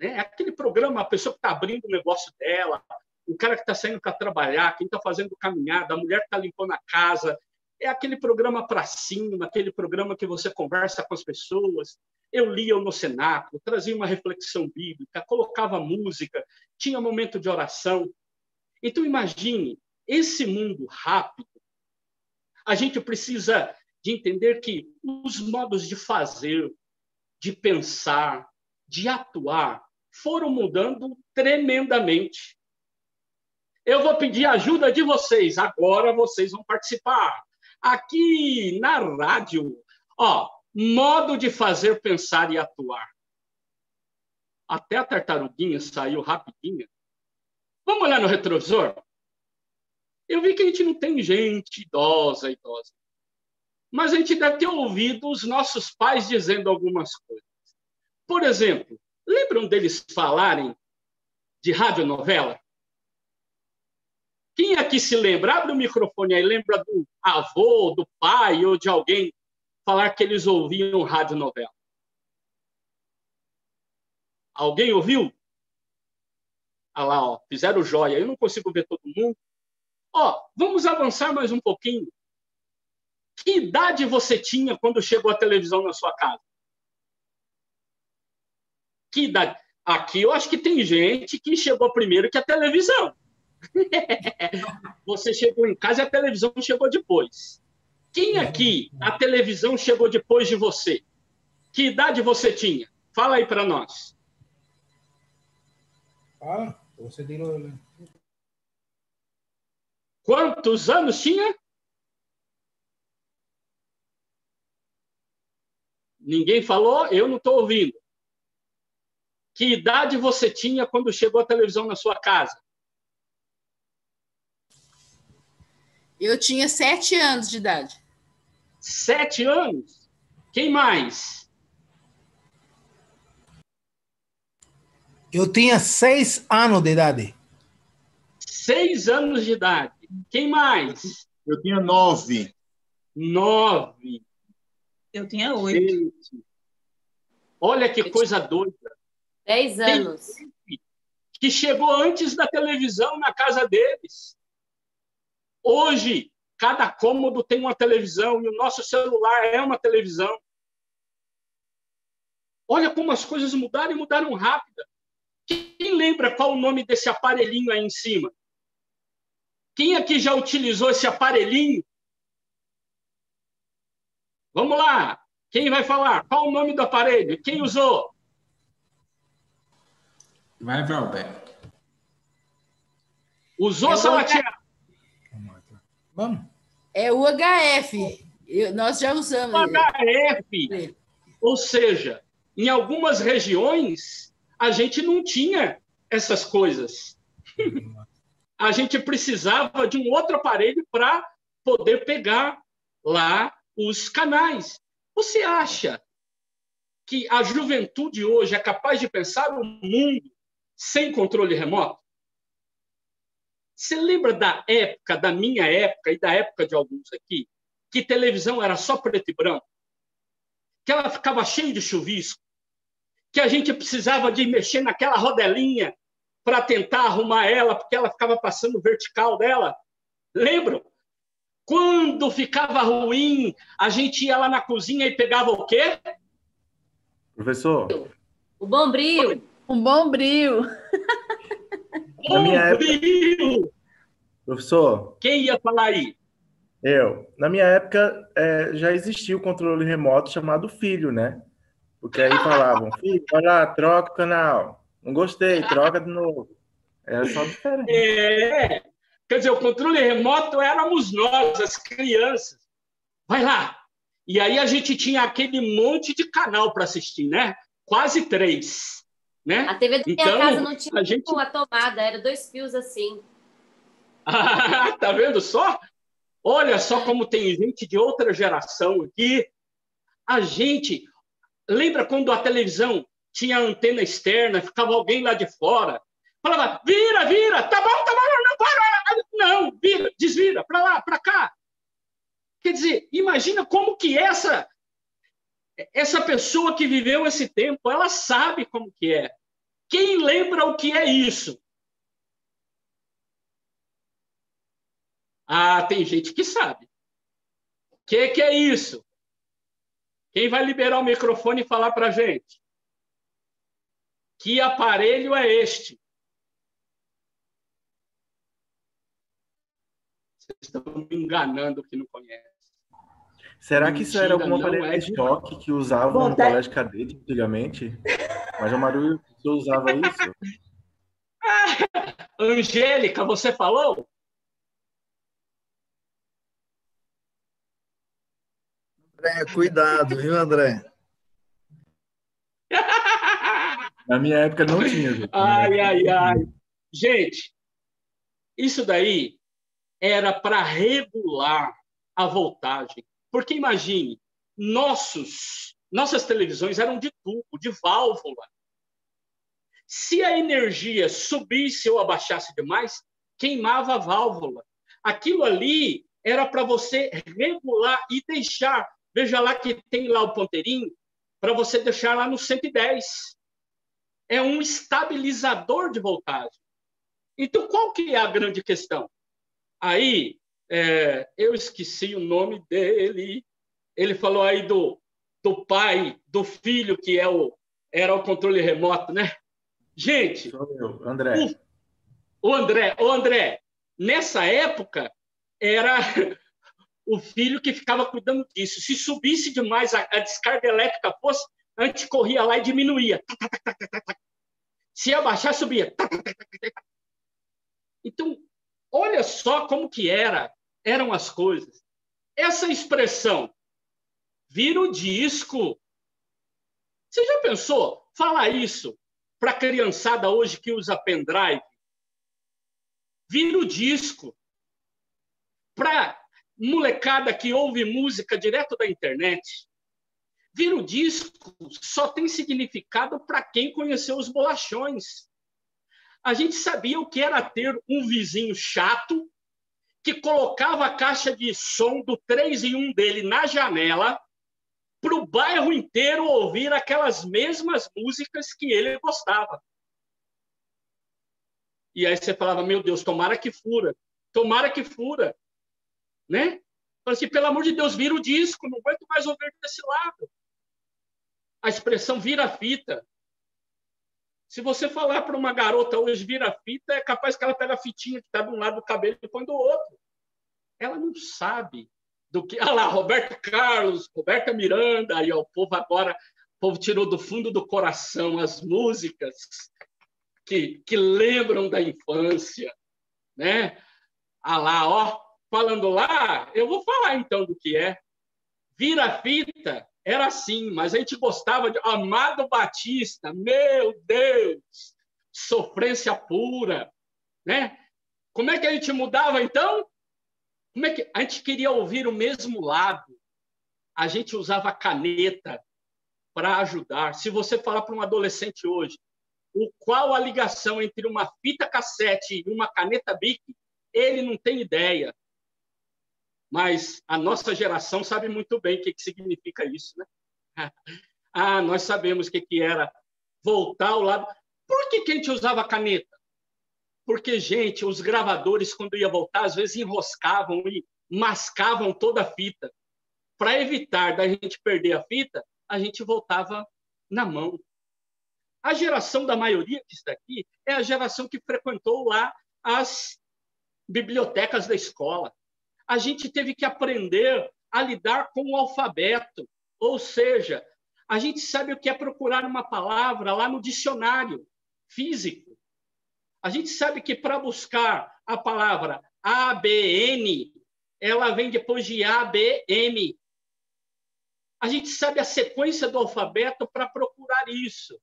né? É aquele programa, a pessoa que está abrindo o negócio dela, o cara que está saindo para trabalhar, quem está fazendo caminhada, a mulher que está limpando a casa. É aquele programa para cima, aquele programa que você conversa com as pessoas. Eu lia no cenáculo, trazia uma reflexão bíblica, colocava música, tinha momento de oração. Então, imagine, esse mundo rápido, a gente precisa de entender que os modos de fazer, de pensar, de atuar, foram mudando tremendamente. Eu vou pedir ajuda de vocês. Agora vocês vão participar. Aqui na rádio, ó, modo de fazer, pensar e atuar. Até a tartaruguinha saiu rapidinho. Vamos olhar no retrovisor? Eu vi que a gente não tem gente idosa, idosa. Mas a gente deve ter ouvido os nossos pais dizendo algumas coisas. Por exemplo, Lembram deles falarem de radionovela? Quem aqui se lembra? Abre o microfone aí, lembra do avô, do pai ou de alguém falar que eles ouviam radionovela? Alguém ouviu? Ah lá, ó, fizeram joia. Eu não consigo ver todo mundo. Ó, vamos avançar mais um pouquinho. Que idade você tinha quando chegou a televisão na sua casa? que idade? Aqui eu acho que tem gente que chegou primeiro que a televisão. você chegou em casa e a televisão chegou depois. Quem aqui a televisão chegou depois de você? Que idade você tinha? Fala aí para nós. Ah, você tirou. Quantos anos tinha? Ninguém falou, eu não estou ouvindo. Que idade você tinha quando chegou a televisão na sua casa? Eu tinha sete anos de idade. Sete anos? Quem mais? Eu tinha seis anos de idade. Seis anos de idade. Quem mais? Eu tinha nove. Nove. Eu tinha oito. Olha que coisa doida. Dez anos. Que chegou antes da televisão na casa deles. Hoje, cada cômodo tem uma televisão e o nosso celular é uma televisão. Olha como as coisas mudaram e mudaram rápido. Quem lembra qual o nome desse aparelhinho aí em cima? Quem aqui já utilizou esse aparelhinho? Vamos lá. Quem vai falar? Qual o nome do aparelho? Quem usou? Vai, Valberto. Usou, Salatiel? Vamos. É o HF. Eu, nós já usamos. O HF. Ou seja, em algumas regiões, a gente não tinha essas coisas. A gente precisava de um outro aparelho para poder pegar lá os canais. Você acha que a juventude hoje é capaz de pensar o mundo sem controle remoto? Você lembra da época, da minha época e da época de alguns aqui, que televisão era só preto e branco? Que ela ficava cheia de chuvisco? Que a gente precisava de mexer naquela rodelinha para tentar arrumar ela, porque ela ficava passando vertical dela? Lembram? Quando ficava ruim, a gente ia lá na cozinha e pegava o quê? Professor. O bombril. Um bombril. Bombril! Professor. Quem ia falar aí? Eu. Na minha época, é, já existia o controle remoto chamado Filho, né? Porque aí falavam, filho, vai lá, troca o canal. Não gostei, troca de novo. Era só diferente. É. Quer dizer, o controle remoto éramos nós, as crianças. Vai lá. E aí a gente tinha aquele monte de canal para assistir, né? Quase três. Né? A TV da minha Então, casa não tinha a gente- a tomada, era dois fios assim. tá vendo só? Olha só como tem gente de outra geração aqui. A gente. Lembra quando a televisão tinha antena externa, ficava alguém lá de fora? Falava, vira, vira, tá bom, tá bom, não, para, não, vira, desvira, para lá, para cá. Quer dizer, imagina como que essa essa pessoa que viveu esse tempo, ela sabe como que é. Quem lembra o que é isso? Ah, tem gente que sabe. O que, que é isso? Quem vai liberar o microfone e falar para a gente? Que aparelho é este? Vocês estão me enganando que não conhecem. Será que isso era Mentira, não aparelho é de choque que usavam no Vontade- colégio cadete antigamente? Mas a Maru você usava isso? Angélica, você falou? André, cuidado, viu, André? Na minha época não tinha. gente. Ai, ai, ai. Gente, isso daí era para regular a voltagem. Porque imagine, nossos, nossas televisões eram de tubo, de válvula. Se a energia subisse ou abaixasse demais, queimava a válvula. Aquilo ali era para você regular e deixar. Veja lá que tem lá o ponteirinho, para você deixar lá no 110 é um estabilizador de voltagem. Então, qual que é a grande questão? Aí, é, eu esqueci o nome dele. Ele falou aí do, do pai, do filho, que é o, era o controle remoto, né? Gente, eu, André. O André, o André, nessa época era o filho que ficava cuidando disso. Se subisse demais a, a descarga elétrica fosse, a gente corria lá e diminuía. Se abaixar, subia. Então, olha só como que era, eram as coisas. Essa expressão, vira o disco. Você já pensou falar isso para a criançada hoje que usa pendrive? Vira o disco. Para molecada que ouve música direto da internet, vira o disco só tem significado para quem conheceu os bolachões. A gente sabia o que era ter um vizinho chato que colocava a caixa de som do 3 em 1 dele na janela para o bairro inteiro ouvir aquelas mesmas músicas que ele gostava. E aí você falava, meu Deus, tomara que fura, tomara que fura. Né? Falei assim, pelo amor de Deus, vira o disco, não aguento mais ouvir desse lado. A expressão vira fita. Se você falar para uma garota hoje vira fita, é capaz que ela pega a fitinha que está de um lado do cabelo e põe do outro. Ela não sabe do que. Olha lá, Roberto Carlos, Roberta Miranda, aí ó, o povo agora, o povo tirou do fundo do coração as músicas que, que lembram da infância, né? Ah lá, ó, falando lá, eu vou falar então do que é. Vira fita era assim, mas a gente gostava de Amado Batista, meu Deus, sofrência pura, né? Como é que a gente mudava então? Como é que a gente queria ouvir o mesmo lado? A gente usava caneta para ajudar. Se você falar para um adolescente hoje, o qual a ligação entre uma fita cassete e uma caneta Bic, ele não tem ideia mas a nossa geração sabe muito bem o que, significa isso, né? ah, nós sabemos o que, que era voltar ao lado. Por que, que a gente usava caneta? Porque, gente, os gravadores, quando ia voltar, às vezes enroscavam e mascavam toda a fita. Para evitar da gente perder a fita, a gente voltava na mão. A geração da maioria que está aqui é a geração que frequentou lá as bibliotecas da escola a gente teve que aprender a lidar com o alfabeto, ou seja, a gente sabe o que é procurar uma palavra lá no dicionário físico. A gente sabe que para buscar a palavra ABN, ela vem depois de ABM. A gente sabe a sequência do alfabeto para procurar isso.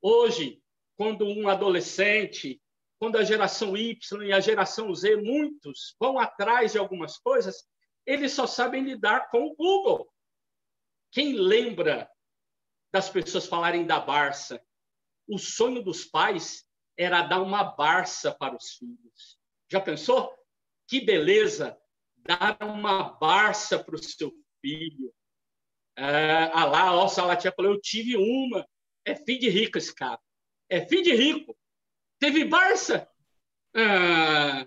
Hoje, quando um adolescente quando a geração Y e a geração Z, muitos vão atrás de algumas coisas, eles só sabem lidar com o Google. Quem lembra das pessoas falarem da Barça? O sonho dos pais era dar uma Barça para os filhos. Já pensou? Que beleza dar uma Barça para o seu filho. É, ah lá, ó, o Salatinha falou, eu tive uma. É filho de rico esse cara. É filho de rico. Teve Barça. Ah,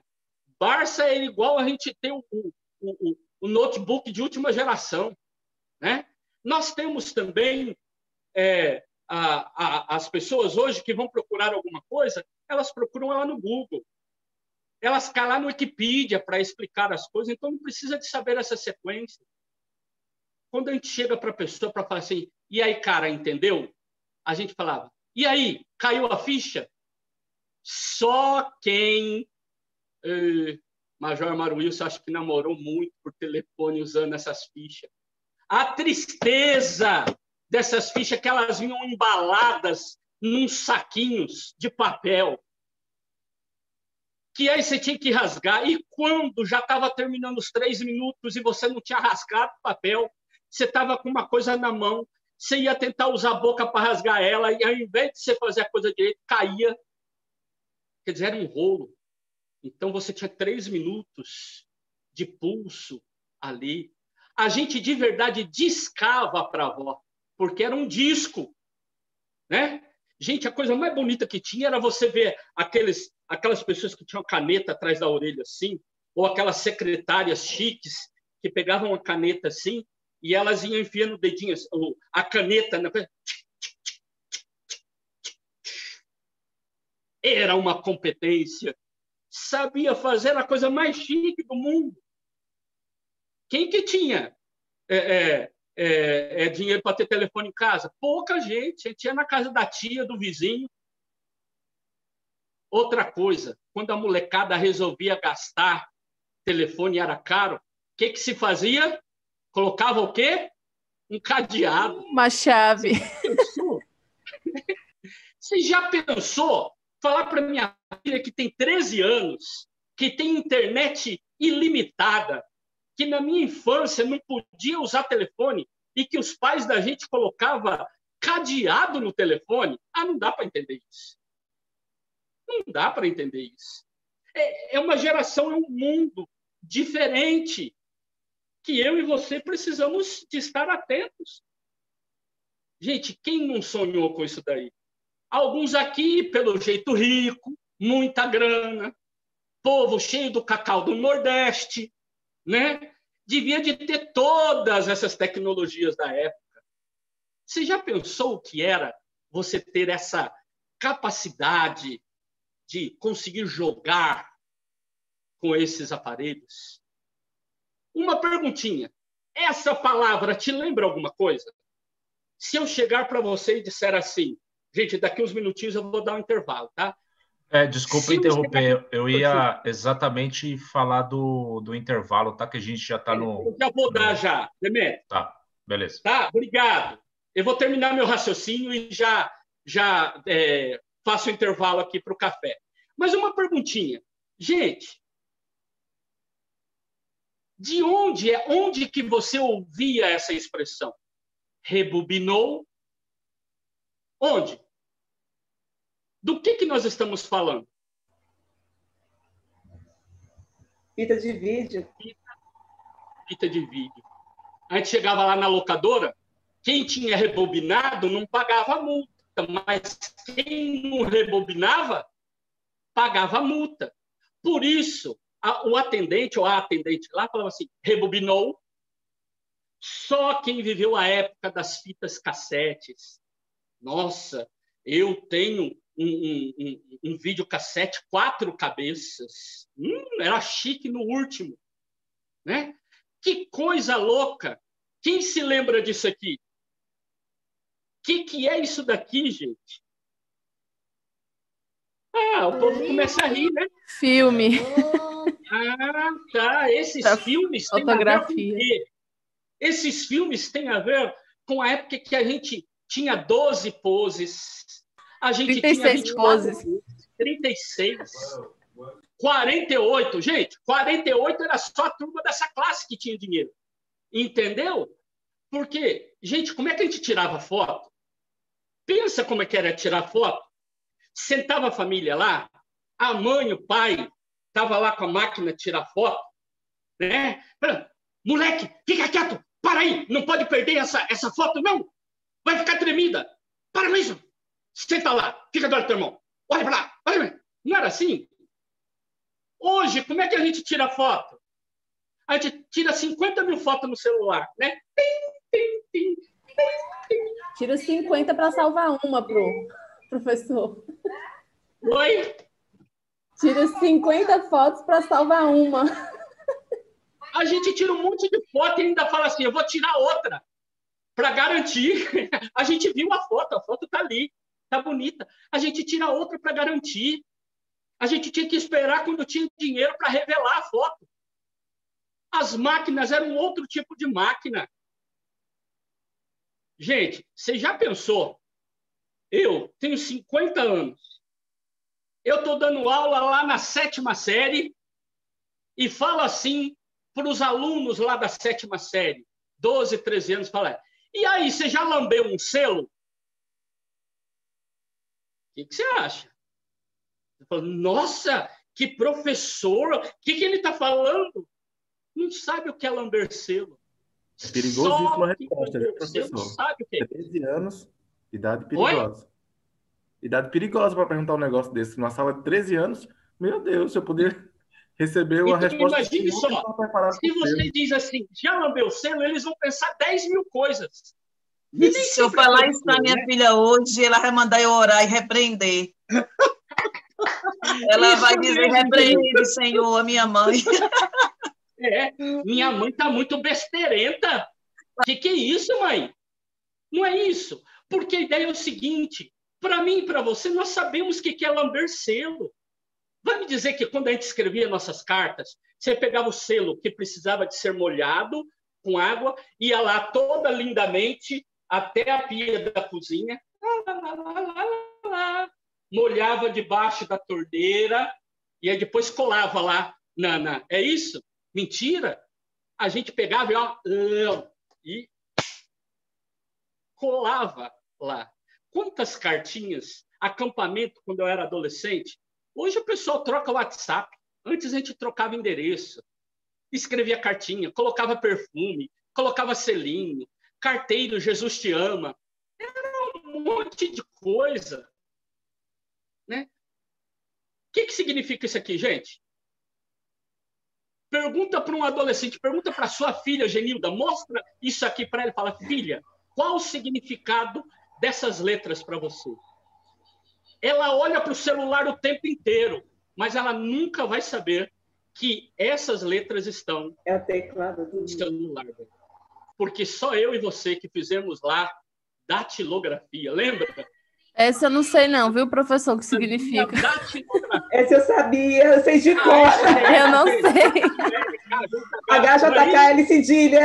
Barça é igual a gente tem o, o, o, o, notebook de última geração. Né? Nós temos também é, a, a, as pessoas hoje que vão procurar alguma coisa, elas procuram ela no Google. Elas caem lá no Wikipedia para explicar as coisas, então não precisa de saber essa sequência. Quando a gente chega para a pessoa para falar assim, e aí, cara, entendeu? A gente falava, e aí, caiu a ficha? Só quem. Eh, Major Amaro Wilson acho que namorou muito por telefone usando essas fichas. A tristeza dessas fichas que elas vinham embaladas num saquinhos de papel. Que aí você tinha que rasgar. E quando já estava terminando os três minutos e você não tinha rasgado o papel, você estava com uma coisa na mão, você ia tentar usar a boca para rasgar ela, e ao invés de você fazer a coisa direito, caía Quer dizer, era um rolo. Então você tinha três minutos de pulso ali. A gente de verdade discava para a avó, porque era um disco, né? Gente, a coisa mais bonita que tinha era você ver aqueles, aquelas pessoas que tinham caneta atrás da orelha assim, ou aquelas secretárias chiques que pegavam a caneta assim e elas iam enfiando o dedinho, a caneta na era uma competência sabia fazer a coisa mais chique do mundo. Quem que tinha é, é, é, é dinheiro para ter telefone em casa? Pouca gente. A gente ia na casa da tia, do vizinho. Outra coisa, quando a molecada resolvia gastar, telefone era caro, o que, que se fazia? Colocava o quê? Um cadeado. Uma chave. Pensou? Você já pensou falar para minha filha que tem 13 anos, que tem internet ilimitada, que na minha infância não podia usar telefone e que os pais da gente colocava cadeado no telefone? Ah, não dá para entender isso. Não dá para entender isso. É, é uma geração, é um mundo diferente que eu e você precisamos de estar atentos. Gente, quem não sonhou com isso daí? Alguns aqui, pelo jeito rico, muita grana, povo cheio do cacau do Nordeste, né? Devia de ter todas essas tecnologias da época. Você já pensou o que era você ter essa capacidade de conseguir jogar com esses aparelhos? Uma perguntinha. Essa palavra te lembra alguma coisa? Se eu chegar para você e disser assim, gente, daqui uns minutinhos eu vou dar um intervalo, tá? É, desculpa Se interromper, você- eu ia exatamente falar do, do intervalo, tá? Que a gente já está no. Eu já vou dar já, Demetrio. Tá, beleza. Tá? Obrigado. Eu vou terminar meu raciocínio e já, já é, faço o intervalo aqui para o café. Mas uma perguntinha. Gente, de onde é onde que você ouvia essa expressão? Rebobinou? Onde? Do que, que nós estamos falando? Fita de vídeo. Fita de vídeo. A gente chegava lá na locadora, quem tinha rebobinado não pagava multa, mas quem não rebobinava pagava multa. Por isso, a- o atendente ou a atendente lá falava assim: rebobinou. Só quem viveu a época das fitas cassetes. Nossa, eu tenho um, um, um, um videocassete quatro cabeças. Hum, era chique no último. Né? Que coisa louca! Quem se lembra disso aqui? O que, que é isso daqui, gente? Ah, o povo começa a rir, né? Filme. Ah, tá. Esses Tá, filmes têm a ver com quê? Esses filmes têm a ver com a época que a gente tinha 12 poses, a gente 36 tinha 24 poses. 36, 48. Gente, 48 era só a turma dessa classe que tinha dinheiro. Entendeu? Porque, gente, como é que a gente tirava foto? Pensa como é que era tirar foto. Sentava a família lá, a mãe, o pai, estava lá com a máquina tirar foto, né? Moleque, fica quieto, para aí, não pode perder essa, essa foto, não. Vai ficar tremida. Para com isso. Senta lá, fica do lado do teu irmão. Olha para lá, olha. Não era assim? Hoje, como é que a gente tira foto? A gente tira 50 mil fotos no celular, né? Tim, tim, tim. Tira os 50 para salvar uma, pro professor. Oi? Tira os 50 fotos para salvar uma. A gente tira um monte de foto e ainda fala assim: eu vou tirar outra para garantir. A gente viu a foto, a foto está ali, está bonita. A gente tira outra para garantir. A gente tinha que esperar quando tinha dinheiro para revelar a foto. As máquinas eram outro tipo de máquina. Gente, você já pensou? Eu tenho 50 anos. Eu estou dando aula lá na sétima série e falo assim para os alunos lá da sétima série, 12, 13 anos, fala, e aí, você já lambeu um selo? O que, que você acha? Eu falo, Nossa, que professor! O que, que ele está falando? Não sabe o que é lamber selo. É perigosíssima resposta, viu, professor? Sabe o que é? 13 anos, idade perigosa. Idade perigosa para perguntar um negócio desse. Numa sala de 13 anos, meu Deus, se eu puder receber uma Então, resposta. imagine só, preparado Se você selo. diz assim, já lambeu o selo, eles vão pensar 10 mil coisas. E Se eu falar é isso para selo, minha né? filha hoje, ela vai mandar eu orar e repreender. Ela Isso vai dizer, mesmo, repreende, Senhor, a minha mãe. É, minha mãe tá muito besteirenta. O que, que é isso, mãe? Não é isso. Porque a ideia é o seguinte: para mim e para você, nós sabemos o que, que é lamber selo. Vai me dizer que quando a gente escrevia nossas cartas, você pegava o selo que precisava de ser molhado com água, ia lá toda lindamente até a pia da cozinha, molhava debaixo da torneira e aí depois colava lá na, na- é isso? Mentira! A gente pegava e, ó, e colava lá. Quantas cartinhas, acampamento quando eu era adolescente. Hoje o pessoal troca WhatsApp. Antes a gente trocava endereço, escrevia cartinha, colocava perfume, colocava selinho, carteiro Jesus te ama. Era um monte de coisa. Né? O que, que significa isso aqui, gente? Pergunta para um adolescente, pergunta para sua filha, Genilda, mostra isso aqui para ela fala: filha, qual o significado dessas letras para você? Ela olha para o celular o tempo inteiro, mas ela nunca vai saber que essas letras estão É o teclado do no celular. Porque só eu e você que fizemos lá datilografia, lembra? Essa eu não sei não, viu, professor, o que significa? Essa eu sabia, eu sei de cor. Eu não sei. HJKL cedilha.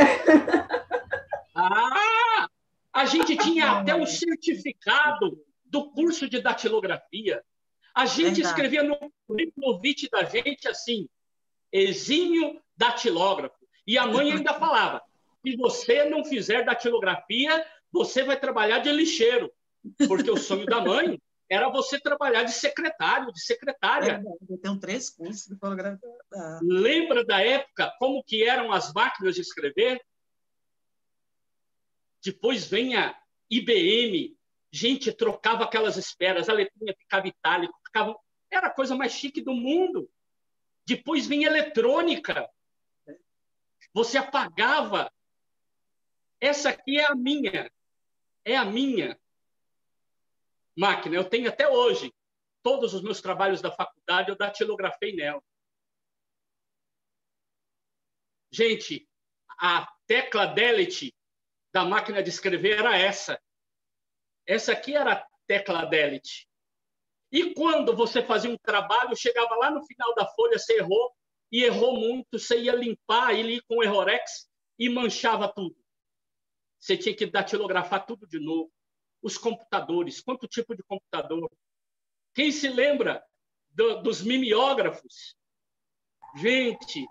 Ah! A gente tinha até um certificado do curso de datilografia. A gente Verdade. escrevia no currículo vitae da gente assim, exímio datilógrafo. E a mãe ainda falava, se você não fizer datilografia, você vai trabalhar de lixeiro. Porque o sonho da mãe era você trabalhar de secretário, de secretária. Eu tenho três cursos de fotografia. Lembra da época como que eram as máquinas de escrever? Depois vem a IBM, gente trocava aquelas esperas, a letrinha ficava itálico, ficava... era a coisa mais chique do mundo. Depois vem eletrônica. Você apagava. Essa aqui é a minha. É a minha máquina. Eu tenho até hoje. Todos os meus trabalhos da faculdade eu datilografei nela. Gente, a tecla delete da máquina de escrever era essa. Essa aqui era a tecla delete. E quando você fazia um trabalho, chegava lá no final da folha, você errou, e errou muito, você ia limpar ele com errorex e manchava tudo. Você tinha que datilografar tudo de novo. Os computadores, quanto tipo de computador? Quem se lembra do- dos mimeógrafos? Gente,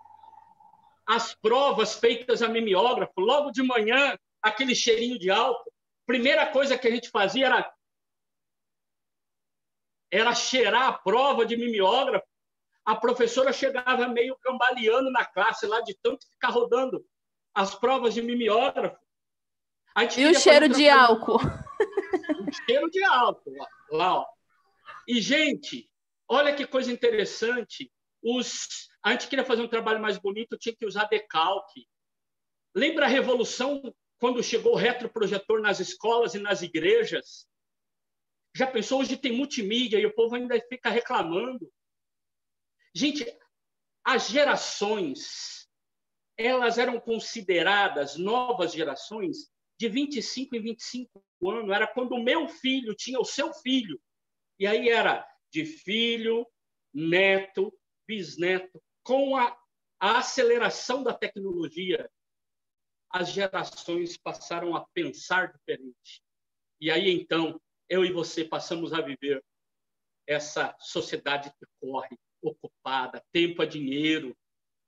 as provas feitas a mimeógrafo, logo de manhã, aquele cheirinho de álcool. Primeira coisa que a gente fazia era era cheirar a prova de mimeógrafo. A professora chegava meio cambaleando na classe lá de tanto ficar rodando as provas de mimeógrafo. E o cheiro de álcool? um cheiro de álcool lá, ó. E gente, olha que coisa interessante. Os a gente queria fazer um trabalho mais bonito, tinha que usar decalque. Lembra a revolução quando chegou o retroprojetor nas escolas e nas igrejas? Já pensou hoje tem multimídia e o povo ainda fica reclamando? Gente, as gerações elas eram consideradas novas gerações de 25 em 25 anos. Era quando o meu filho tinha o seu filho. E aí era de filho, neto, bisneto. Com a, a aceleração da tecnologia, as gerações passaram a pensar diferente. E aí, então, eu e você passamos a viver essa sociedade que corre, ocupada, tempo é dinheiro,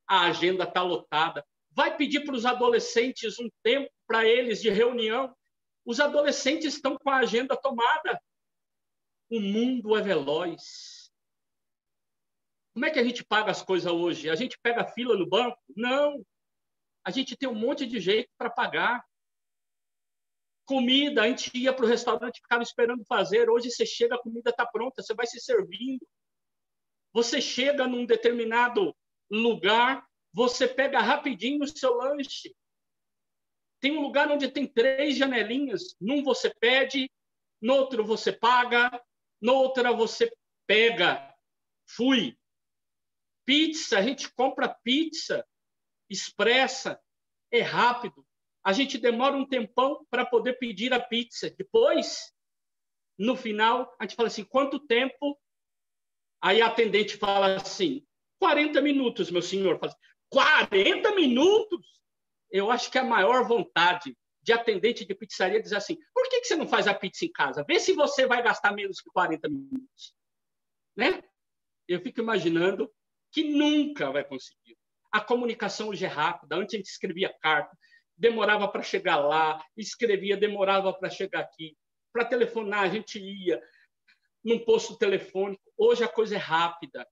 a agenda está lotada. Vai pedir para os adolescentes um tempo para eles de reunião. Os adolescentes estão com a agenda tomada. O mundo é veloz. Como é que a gente paga as coisas hoje? A gente pega fila no banco? Não. A gente tem um monte de jeito para pagar. Comida, a gente ia para o restaurante ficava esperando fazer. Hoje você chega, a comida está pronta, você vai se servindo. Você chega num determinado lugar, você pega rapidinho o seu lanche. Tem um lugar onde tem três janelinhas. Num você pede, no outro você paga, no outra você pega. Fui. Pizza, a gente compra pizza expressa, é rápido. A gente demora um tempão para poder pedir a pizza. Depois, no final, a gente fala assim: quanto tempo? Aí a atendente fala assim: 40 minutos, meu senhor. Fala assim, 40 minutos? Eu acho que a maior vontade de atendente de pizzaria dizer assim: por que, que você não faz a pizza em casa? Vê se você vai gastar menos que 40 minutos. Né? Eu fico imaginando que nunca vai conseguir. A comunicação hoje é rápida. Antes a gente escrevia carta, demorava para chegar lá, escrevia, demorava para chegar aqui. Para telefonar, a gente ia num posto telefônico. Hoje a coisa é rápida.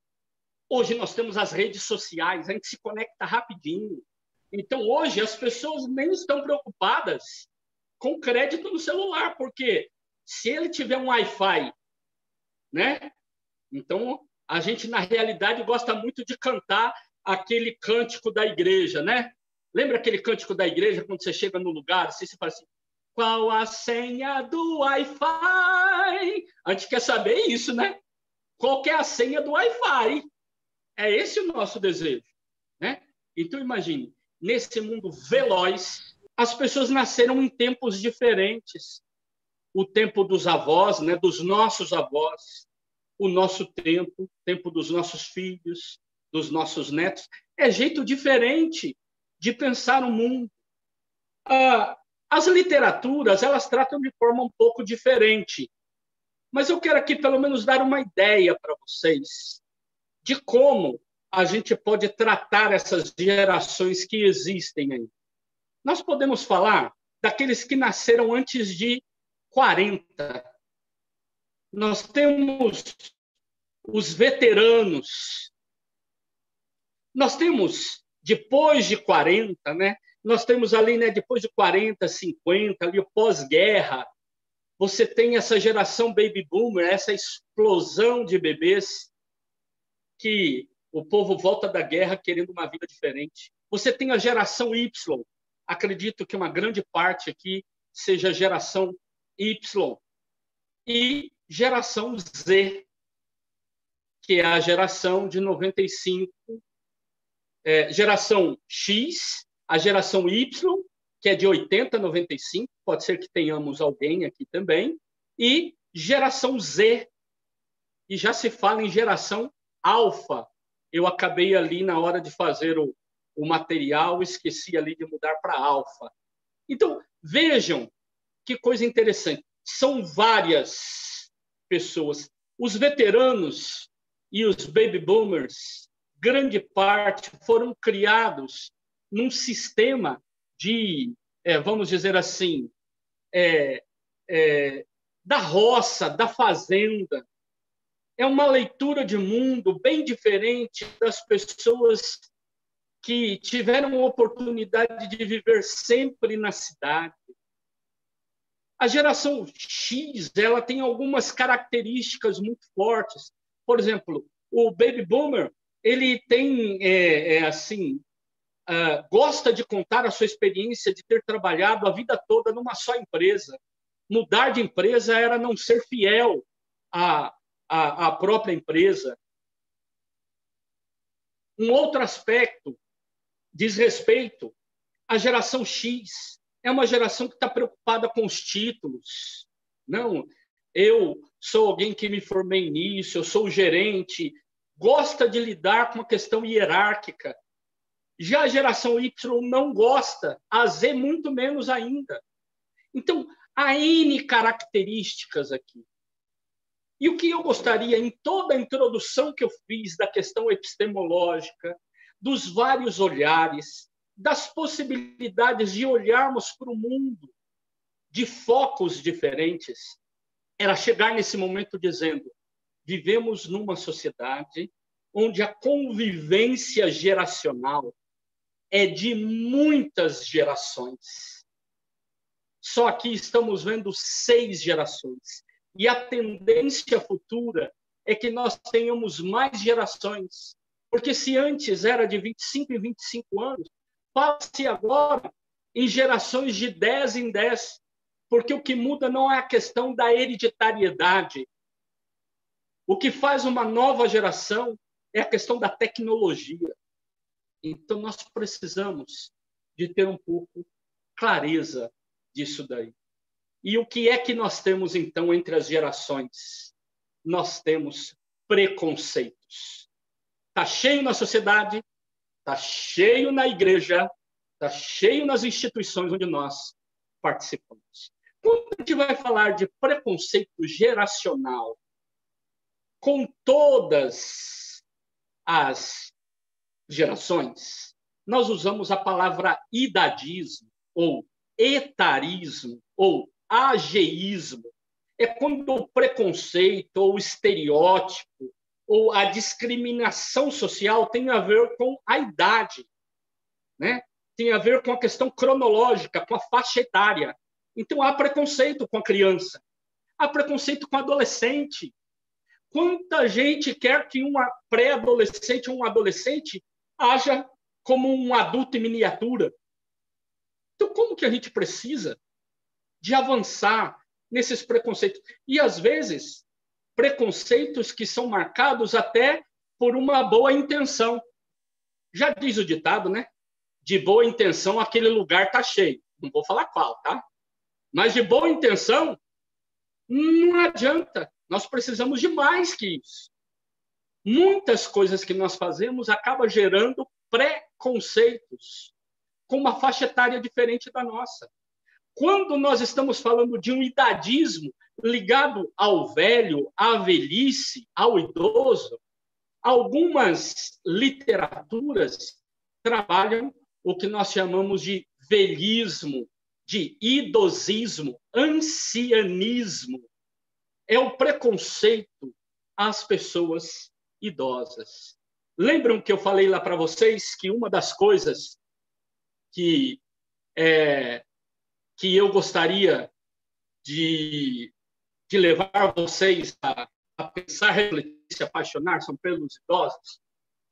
Hoje nós temos as redes sociais, a gente se conecta rapidinho. Então, hoje, as pessoas nem estão preocupadas com crédito no celular, porque se ele tiver um Wi-Fi, né? Então, a gente, na realidade, gosta muito de cantar aquele cântico da igreja, né? Lembra aquele cântico da igreja, quando você chega no lugar, assim, você fala assim, qual a senha do Wi-Fi? A gente quer saber isso, né? Qual é a senha do Wi-Fi? É esse o nosso desejo, né? Então, imagine, nesse mundo veloz, as pessoas nasceram em tempos diferentes. O tempo dos avós, né, dos nossos avós, o nosso tempo, o tempo dos nossos filhos, dos nossos netos, é jeito diferente de pensar o mundo. Ah, as literaturas, elas tratam de forma um pouco diferente. Mas eu quero aqui, pelo menos, dar uma ideia para vocês de como a gente pode tratar essas gerações que existem aí. Nós podemos falar daqueles que nasceram antes de 40. Nós temos os veteranos. Nós temos depois de 40, né? Nós temos ali, né, depois de 40, 50, ali o pós-guerra. Você tem essa geração baby boomer, essa explosão de bebês que o povo volta da guerra querendo uma vida diferente. Você tem a geração Y. Acredito que uma grande parte aqui seja geração Y. E geração Z, que é a geração de 95, é, geração X, a geração Y, que é de 80 a 95, pode ser que tenhamos alguém aqui também, e geração Z, e já se fala em geração alfa. Eu acabei ali na hora de fazer o, o material, esqueci ali de mudar para alfa. Então, vejam que coisa interessante. São várias pessoas. Os veteranos e os baby boomers grande parte foram criados num sistema de, é, vamos dizer assim, é, é, da roça, da fazenda. É uma leitura de mundo bem diferente das pessoas que tiveram a oportunidade de viver sempre na cidade. A geração X ela tem algumas características muito fortes. Por exemplo, o baby boomer ele tem, é, é assim, uh, gosta de contar a sua experiência de ter trabalhado a vida toda numa só empresa. Mudar de empresa era não ser fiel à, à, à própria empresa. Um outro aspecto diz respeito à geração X. É uma geração que está preocupada com os títulos. Não, eu sou alguém que me formei nisso, eu sou gerente, gosta de lidar com a questão hierárquica. Já a geração Y não gosta, a Z muito menos ainda. Então, há N características aqui. E o que eu gostaria, em toda a introdução que eu fiz da questão epistemológica, dos vários olhares, das possibilidades de olharmos para o mundo de focos diferentes, era chegar nesse momento dizendo: vivemos numa sociedade onde a convivência geracional é de muitas gerações. Só aqui estamos vendo seis gerações. E a tendência futura é que nós tenhamos mais gerações. Porque se antes era de 25 em 25 anos, passe agora em gerações de 10 em 10. Porque o que muda não é a questão da hereditariedade, O que faz uma nova geração é a questão da tecnologia. Então, nós precisamos de ter um pouco clareza disso daí. E o que é que nós temos, então, entre as gerações? Nós temos preconceitos. Está cheio na sociedade, está cheio na igreja, está cheio nas instituições onde nós participamos. Quando a gente vai falar de preconceito geracional, com todas as gerações, nós usamos a palavra idadismo, ou etarismo, ou ageísmo. É quando o preconceito, ou o estereótipo, ou a discriminação social tem a ver com a idade, né? tem a ver com a questão cronológica, com a faixa etária. Então, há preconceito com a criança, há preconceito com o adolescente. Quanta gente quer que uma pré-adolescente ou um adolescente haja como um adulto em miniatura? Então, como que a gente precisa de avançar nesses preconceitos? E, às vezes, preconceitos que são marcados até por uma boa intenção. Já diz o ditado, né? de boa intenção, aquele lugar está cheio. Não vou falar qual, tá? Mas de boa intenção, não adianta. Nós precisamos de mais que isso. Muitas coisas que nós fazemos acabam gerando preconceitos com uma faixa etária diferente da nossa. Quando nós estamos falando de um idadismo ligado ao velho, à velhice, ao idoso, algumas literaturas trabalham o que nós chamamos de velhismo, de idosismo, ancianismo. É o preconceito às pessoas idosas. Lembram que eu falei lá para vocês que uma das coisas que é, que eu gostaria de, de levar vocês a, a pensar, refletir, se apaixonar são pelos idosos?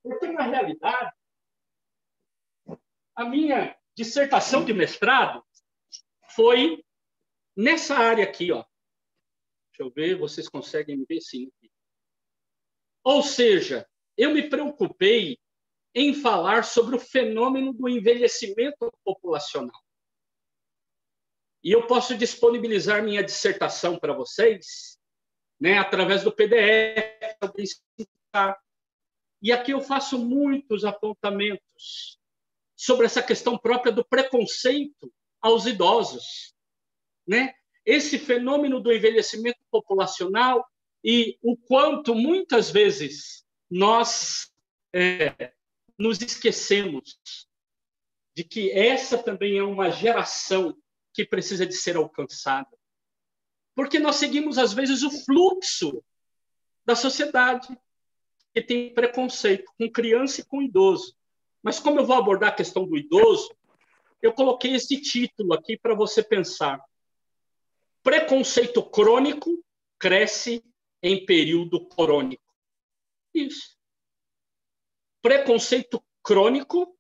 Porque, na realidade, a minha dissertação de mestrado foi nessa área aqui, ó. Deixa eu ver, vocês conseguem me ver sim. Ou seja, eu me preocupei em falar sobre o fenômeno do envelhecimento populacional. E eu posso disponibilizar minha dissertação para vocês, né, através do PDF. E aqui eu faço muitos apontamentos sobre essa questão própria do preconceito aos idosos, né? Esse fenômeno do envelhecimento populacional e o quanto muitas vezes nós é, nos esquecemos de que essa também é uma geração que precisa de ser alcançada. Porque nós seguimos, às vezes, o fluxo da sociedade, que tem preconceito com criança e com idoso. Mas como eu vou abordar a questão do idoso, eu coloquei esse título aqui para você pensar. Preconceito crônico cresce em período crônico. Isso. Preconceito crônico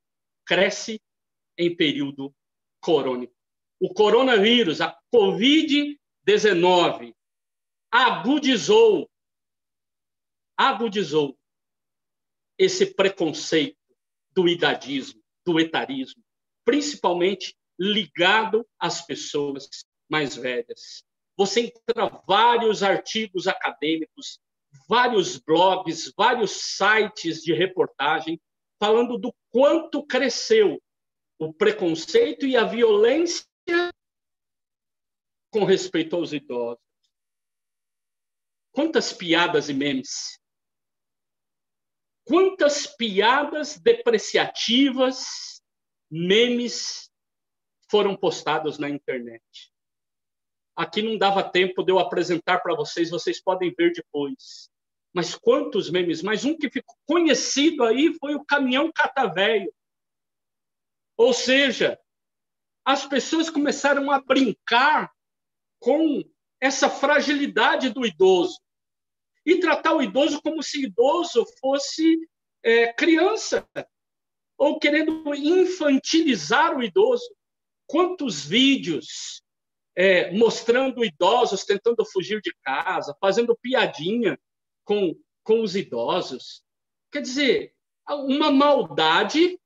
cresce em período crônico. O coronavírus, a Covid-19, agudizou, agudizou esse preconceito do idadismo, do etarismo, principalmente ligado às pessoas mais velhas. Você encontra vários artigos acadêmicos, vários blogs, vários sites de reportagem falando do quanto cresceu o preconceito e a violência com respeito aos idosos. Quantas piadas e memes quantas piadas depreciativas, memes foram postados na internet. Aqui não dava tempo de eu apresentar para vocês, vocês podem ver depois. Mas quantos memes? Mas um que ficou conhecido aí foi o caminhão catavéio. Ou seja, as pessoas começaram a brincar com essa fragilidade do idoso e tratar o idoso como se idoso fosse é, criança, ou querendo infantilizar o idoso. Quantos vídeos é, mostrando idosos tentando fugir de casa, fazendo piadinha com, com os idosos. Quer dizer, uma maldade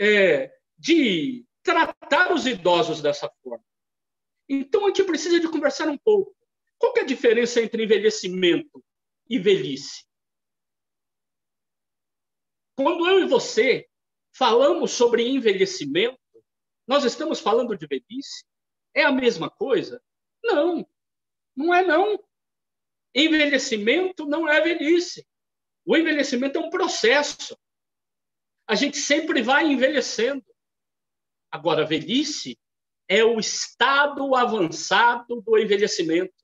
é, de tratar os idosos dessa forma. Então, a gente precisa de conversar um pouco. Qual é a diferença entre envelhecimento e velhice? Quando eu e você falamos sobre envelhecimento, nós estamos falando de velhice? É a mesma coisa? Não, não é não. Envelhecimento não é velhice. O envelhecimento é um processo. A gente sempre vai envelhecendo. Agora, velhice é o estado avançado do envelhecimento.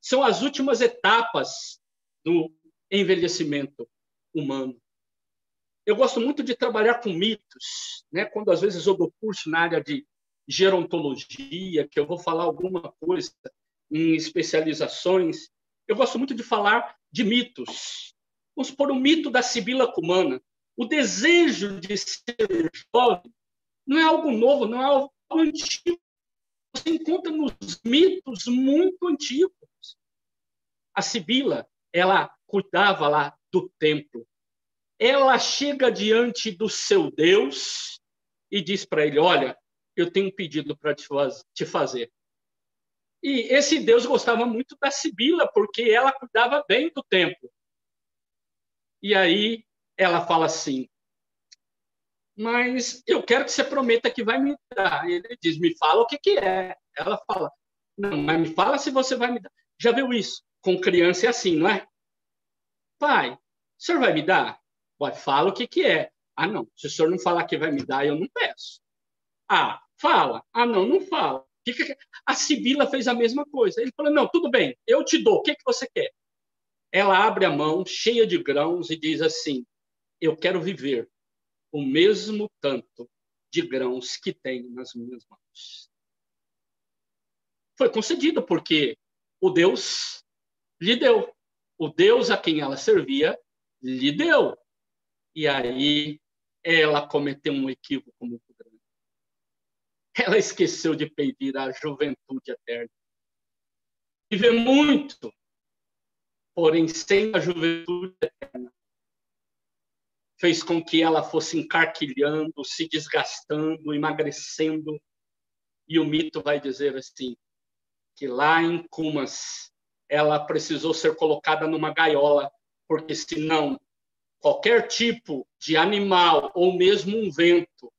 São as últimas etapas do envelhecimento humano. Eu gosto muito de trabalhar com mitos, né? Quando às vezes eu dou curso na área de gerontologia, que eu vou falar alguma coisa em especializações, eu gosto muito de falar de mitos. Vamos por o mito da Sibila Cumana. O desejo de ser jovem não é algo novo, não é algo antigo. Você encontra nos mitos muito antigos. A Sibila, ela cuidava lá do templo. Ela chega diante do seu Deus e diz para ele: Olha, eu tenho um pedido para te fazer. E esse Deus gostava muito da Sibila, porque ela cuidava bem do templo. E aí ela fala assim: Mas eu quero que você prometa que vai me dar. E ele diz: Me fala o que, que é. Ela fala: Não, mas me fala se você vai me dar. Já viu isso? Com criança é assim, não é? Pai, o senhor vai me dar? Pai, fala o que, que é. Ah, não. Se o senhor não falar que vai me dar, eu não peço. Ah, fala. Ah, não, não fala. A Sibila fez a mesma coisa. Ele falou: Não, tudo bem, eu te dou, o que, que você quer? Ela abre a mão, cheia de grãos, e diz assim: Eu quero viver o mesmo tanto de grãos que tenho nas minhas mãos. Foi concedido porque o Deus lhe deu. O Deus a quem ela servia lhe deu. E aí ela cometeu um equívoco muito. Ela esqueceu de pedir a juventude eterna. Viver muito, porém sem a juventude eterna, fez com que ela fosse encarquilhando, se desgastando, emagrecendo. E o mito vai dizer assim, que lá em Cumas ela precisou ser colocada numa gaiola, porque senão qualquer tipo de animal ou mesmo um vento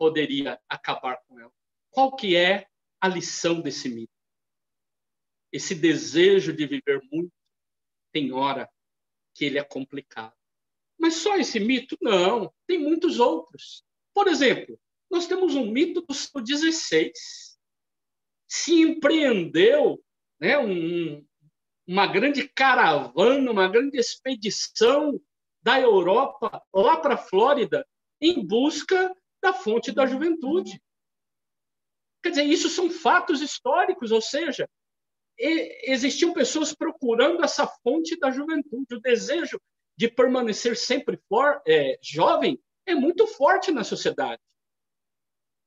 poderia acabar com ela. Qual que é a lição desse mito? Esse desejo de viver muito tem hora que ele é complicado. Mas só esse mito? Não, tem muitos outros. Por exemplo, nós temos um mito do século XVI. Se empreendeu né, um, uma grande caravana, uma grande expedição da Europa lá para a Flórida em busca da fonte da juventude. Quer dizer, isso são fatos históricos, ou seja, existiam pessoas procurando essa fonte da juventude. O desejo de permanecer sempre for, é, jovem é muito forte na sociedade.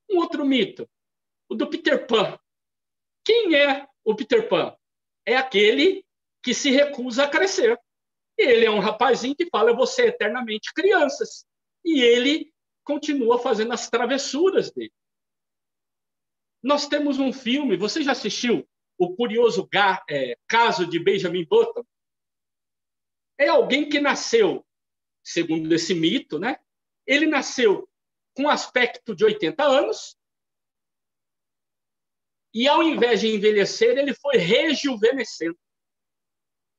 Um outro mito, o do Peter Pan. Quem é o Peter Pan? É aquele que se recusa a crescer. Ele é um rapazinho que fala: Eu vou ser eternamente crianças. E ele continua fazendo as travessuras dele. Nós temos um filme, você já assistiu O Curioso é, Caso de Benjamin Button? É alguém que nasceu, segundo esse mito, né? Ele nasceu com aspecto de 80 anos, e ao invés de envelhecer, ele foi rejuvenescendo.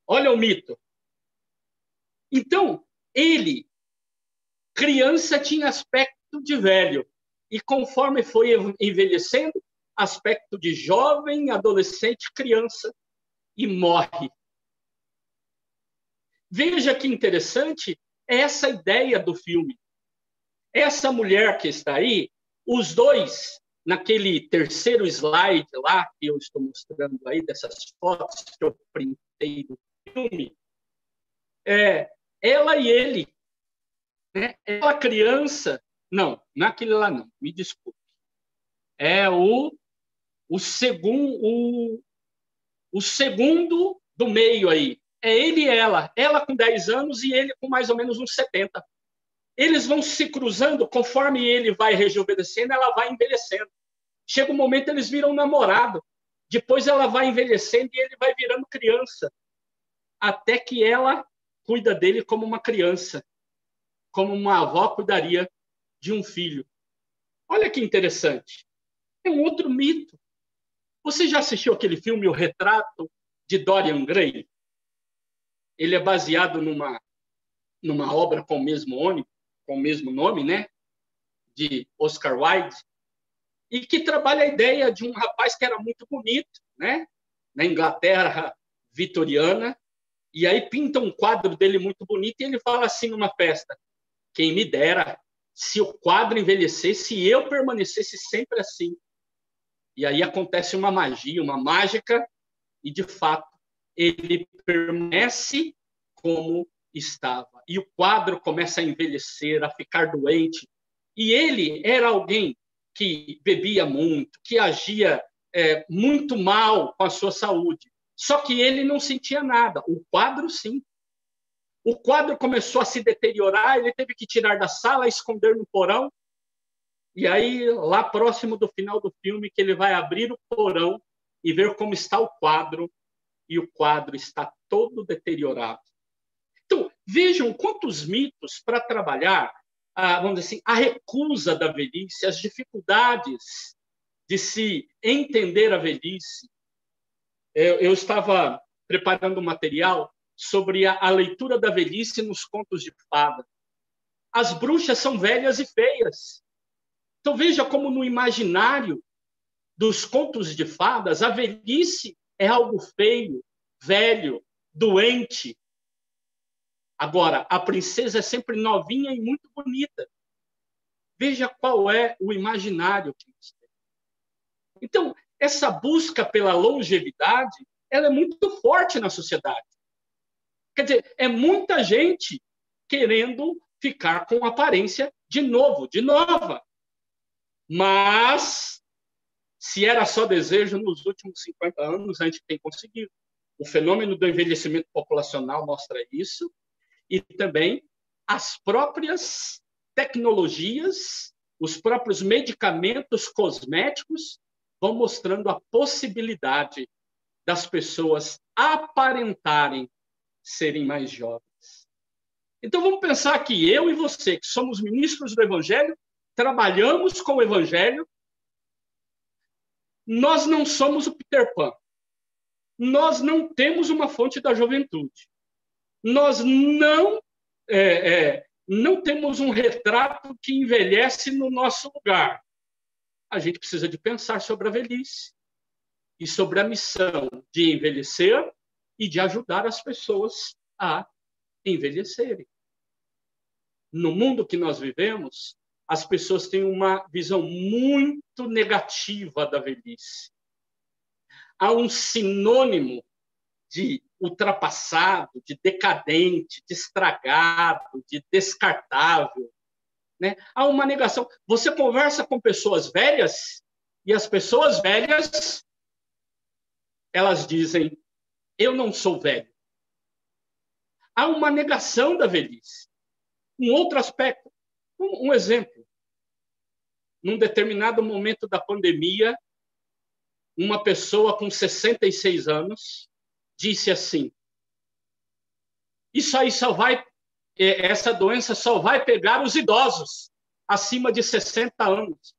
Olha o mito. Então, ele criança tinha aspecto de velho. E conforme foi envelhecendo, aspecto de jovem, adolescente, criança, e morre. Veja que interessante essa ideia do filme. Essa mulher que está aí, os dois, naquele terceiro slide lá, que eu estou mostrando aí, dessas fotos que eu printei do filme, é, ela e ele né? Ela criança, não, naquele lá não, me desculpe. É o, o, segun, o, o segundo do meio aí. É ele e ela. Ela com 10 anos e ele com mais ou menos uns 70. Eles vão se cruzando, conforme ele vai rejuvenescendo, ela vai envelhecendo. Chega um momento, eles viram namorado. Depois ela vai envelhecendo e ele vai virando criança. Até que ela cuida dele como uma criança, como uma avó cuidaria de um filho. Olha que interessante. É um outro mito. Você já assistiu aquele filme O Retrato de Dorian Gray? Ele é baseado numa numa obra com o mesmo nome, com o mesmo nome, né? De Oscar Wilde, e que trabalha a ideia de um rapaz que era muito bonito, né? Na Inglaterra vitoriana, e aí pinta um quadro dele muito bonito e ele fala assim numa festa: quem me dera se o quadro envelhecesse e eu permanecesse sempre assim. E aí acontece uma magia, uma mágica, e de fato ele permanece como estava. E o quadro começa a envelhecer, a ficar doente. E ele era alguém que bebia muito, que agia é, muito mal com a sua saúde. Só que ele não sentia nada. O quadro, sim. O quadro começou a se deteriorar, ele teve que tirar da sala, esconder no porão. E aí, lá próximo do final do filme, que ele vai abrir o porão e ver como está o quadro, e o quadro está todo deteriorado. Então, vejam quantos mitos para trabalhar, a, vamos dizer assim, a recusa da velhice, as dificuldades de se entender a velhice. Eu, eu estava preparando um material sobre a, a leitura da velhice nos contos de fada. As bruxas são velhas e feias. Então veja como no imaginário dos contos de fadas, a velhice é algo feio, velho, doente. Agora, a princesa é sempre novinha e muito bonita. Veja qual é o imaginário que nós temos. Então, essa busca pela longevidade, ela é muito forte na sociedade. Quer dizer, é muita gente querendo ficar com aparência de novo, de nova. Mas, se era só desejo, nos últimos 50 anos a gente tem conseguido. O fenômeno do envelhecimento populacional mostra isso, e também as próprias tecnologias, os próprios medicamentos cosméticos vão mostrando a possibilidade das pessoas aparentarem serem mais jovens. Então vamos pensar que eu e você, que somos ministros do Evangelho, trabalhamos com o Evangelho, nós não somos o Peter Pan. Nós não temos uma fonte da juventude. Nós não é, é, não temos um retrato que envelhece no nosso lugar. A gente precisa de pensar sobre a velhice e sobre a missão de envelhecer e de ajudar as pessoas a envelhecerem. No mundo que nós vivemos, as pessoas têm uma visão muito negativa da velhice. Há um sinônimo de ultrapassado, de decadente, de estragado, de descartável. Né? Há uma negação. Você conversa com pessoas velhas e as pessoas velhas elas dizem eu não sou velho. Há uma negação da velhice. Um outro aspecto, um, um exemplo. Num determinado momento da pandemia, uma pessoa com 66 anos disse assim: Isso aí só vai, é, essa doença só vai pegar os idosos acima de 60 anos.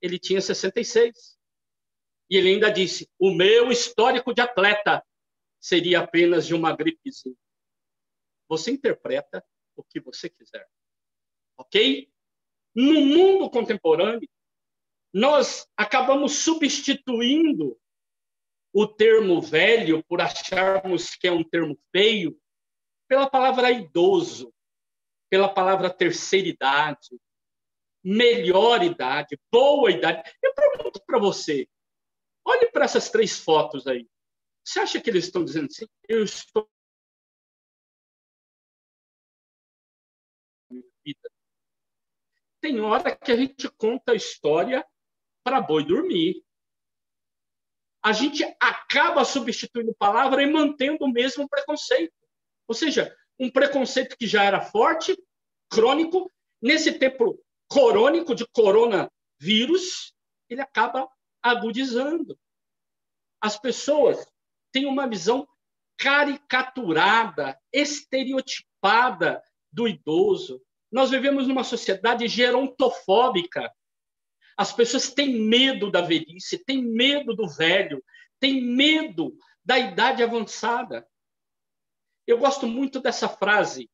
Ele tinha 66. E ele ainda disse: O meu histórico de atleta seria apenas de uma gripezinha. Você interpreta o que você quiser. Ok? No mundo contemporâneo, nós acabamos substituindo o termo velho por acharmos que é um termo feio pela palavra idoso, pela palavra terceira idade, melhor idade, boa idade. Eu pergunto para você, olhe para essas três fotos aí. Você acha que eles estão dizendo assim? Eu estou. Tem hora que a gente conta a história para boi dormir. a gente acaba substituindo palavra e mantendo o mesmo preconceito. Ou seja, um preconceito que já era forte, crônico, nesse tempo corônico de coronavírus, ele acaba agudizando. As pessoas têm uma visão caricaturada, estereotipada do idoso. Nós vivemos numa sociedade gerontofóbica. As pessoas têm medo da velhice, têm medo do velho, têm medo da idade avançada. Eu gosto muito dessa frase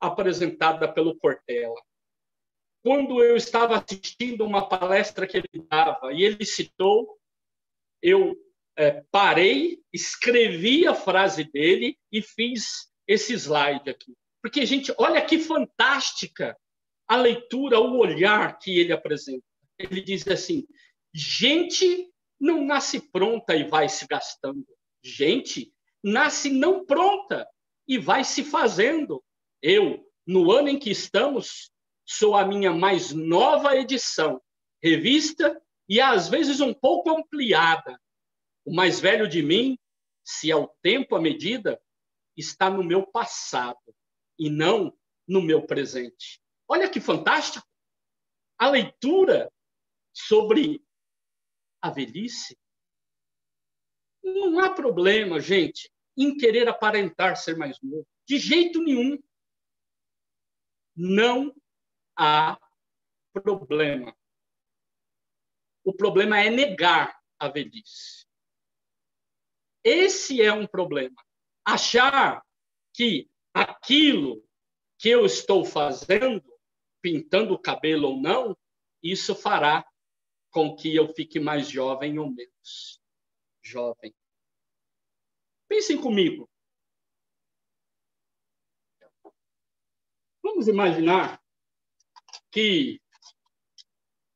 apresentada pelo Cortella. Quando eu estava assistindo uma palestra que ele dava e ele citou, eu é, parei, escrevi a frase dele e fiz esse slide aqui. Porque, gente, olha que fantástica a leitura, o olhar que ele apresenta. Ele diz assim: gente não nasce pronta e vai se gastando. Gente nasce não pronta e vai se fazendo. Eu, no ano em que estamos, sou a minha mais nova edição, revista e às vezes um pouco ampliada. O mais velho de mim, se é o tempo a medida, está no meu passado e não no meu presente. Olha que fantástico! A leitura sobre a velhice. Não há problema, gente, em querer aparentar ser mais novo. De jeito nenhum. Não há problema. O problema é negar a velhice. Esse é um problema. Achar que aquilo que eu estou fazendo, pintando o cabelo ou não, isso fará com que eu fique mais jovem ou menos jovem. Pensem comigo. Vamos imaginar que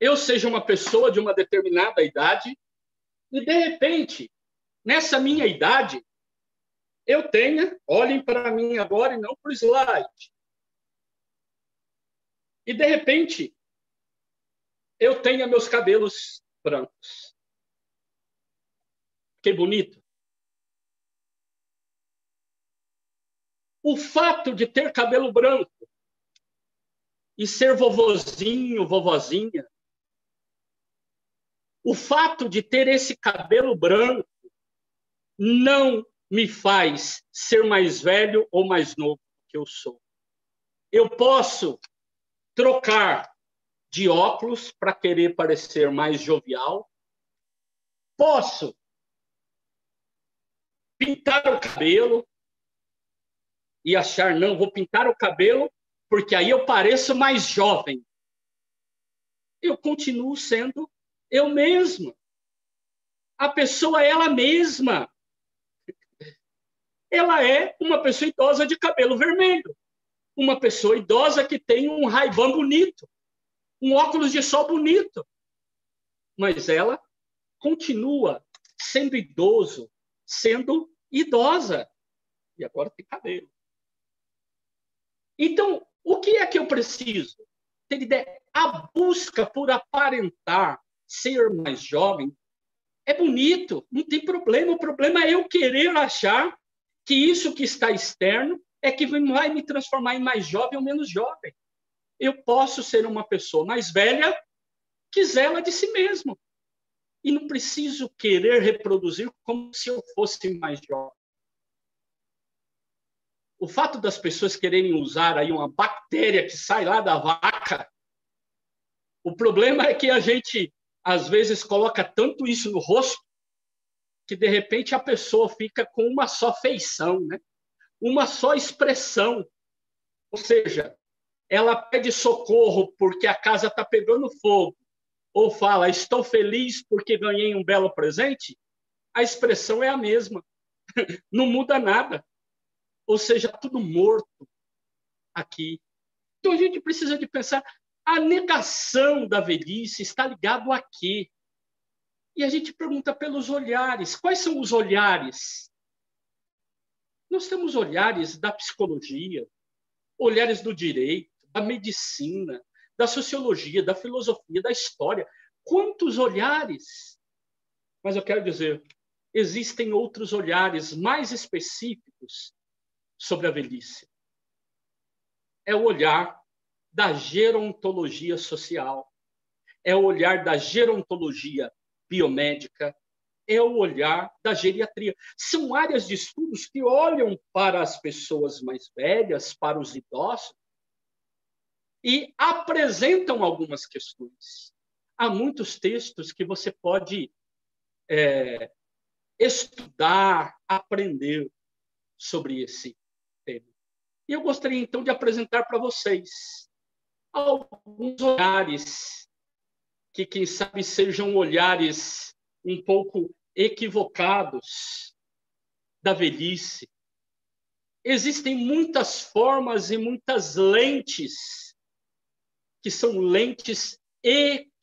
eu seja uma pessoa de uma determinada idade e, de repente, nessa minha idade, eu tenha, olhem para mim agora e não para o slide. E, de repente, eu tenha meus cabelos brancos. Que bonito. O fato de ter cabelo branco e ser vovozinho, vovozinha, o fato de ter esse cabelo branco não me faz ser mais velho ou mais novo que eu sou. Eu posso trocar de óculos para querer parecer mais jovial. Posso pintar o cabelo e achar, não, vou pintar o cabelo porque aí eu pareço mais jovem. Eu continuo sendo eu mesma. A pessoa é ela mesma. Ela é uma pessoa idosa de cabelo vermelho. Uma pessoa idosa que tem um raibão bonito um óculos de sol bonito. Mas ela continua sendo idoso, sendo idosa. E agora tem cabelo. Então, o que é que eu preciso? Ter ideia. A busca por aparentar ser mais jovem é bonito, não tem problema. O problema é eu querer achar que isso que está externo é que vai me transformar em mais jovem ou menos jovem eu posso ser uma pessoa mais velha que zela de si mesmo. E não preciso querer reproduzir como se eu fosse mais jovem. O fato das pessoas quererem usar aí uma bactéria que sai lá da vaca, o problema é que a gente às vezes coloca tanto isso no rosto que de repente a pessoa fica com uma só feição, né? Uma só expressão. Ou seja, ela pede socorro porque a casa está pegando fogo, ou fala, estou feliz porque ganhei um belo presente, a expressão é a mesma. Não muda nada. Ou seja, tudo morto aqui. Então a gente precisa de pensar, a negação da velhice está ligado a quê? E a gente pergunta pelos olhares. Quais são os olhares? Nós temos olhares da psicologia, olhares do direito, da medicina, da sociologia, da filosofia, da história. Quantos olhares! Mas eu quero dizer, existem outros olhares mais específicos sobre a velhice. É o olhar da gerontologia social, é o olhar da gerontologia biomédica, é o olhar da geriatria. São áreas de estudos que olham para as pessoas mais velhas, para os idosos, e apresentam algumas questões. Há muitos textos que você pode é, estudar, aprender sobre esse tema. E eu gostaria, então, de apresentar para vocês alguns olhares que, quem sabe, sejam olhares um pouco equivocados da velhice. Existem muitas formas e muitas lentes que são lentes equivocadas,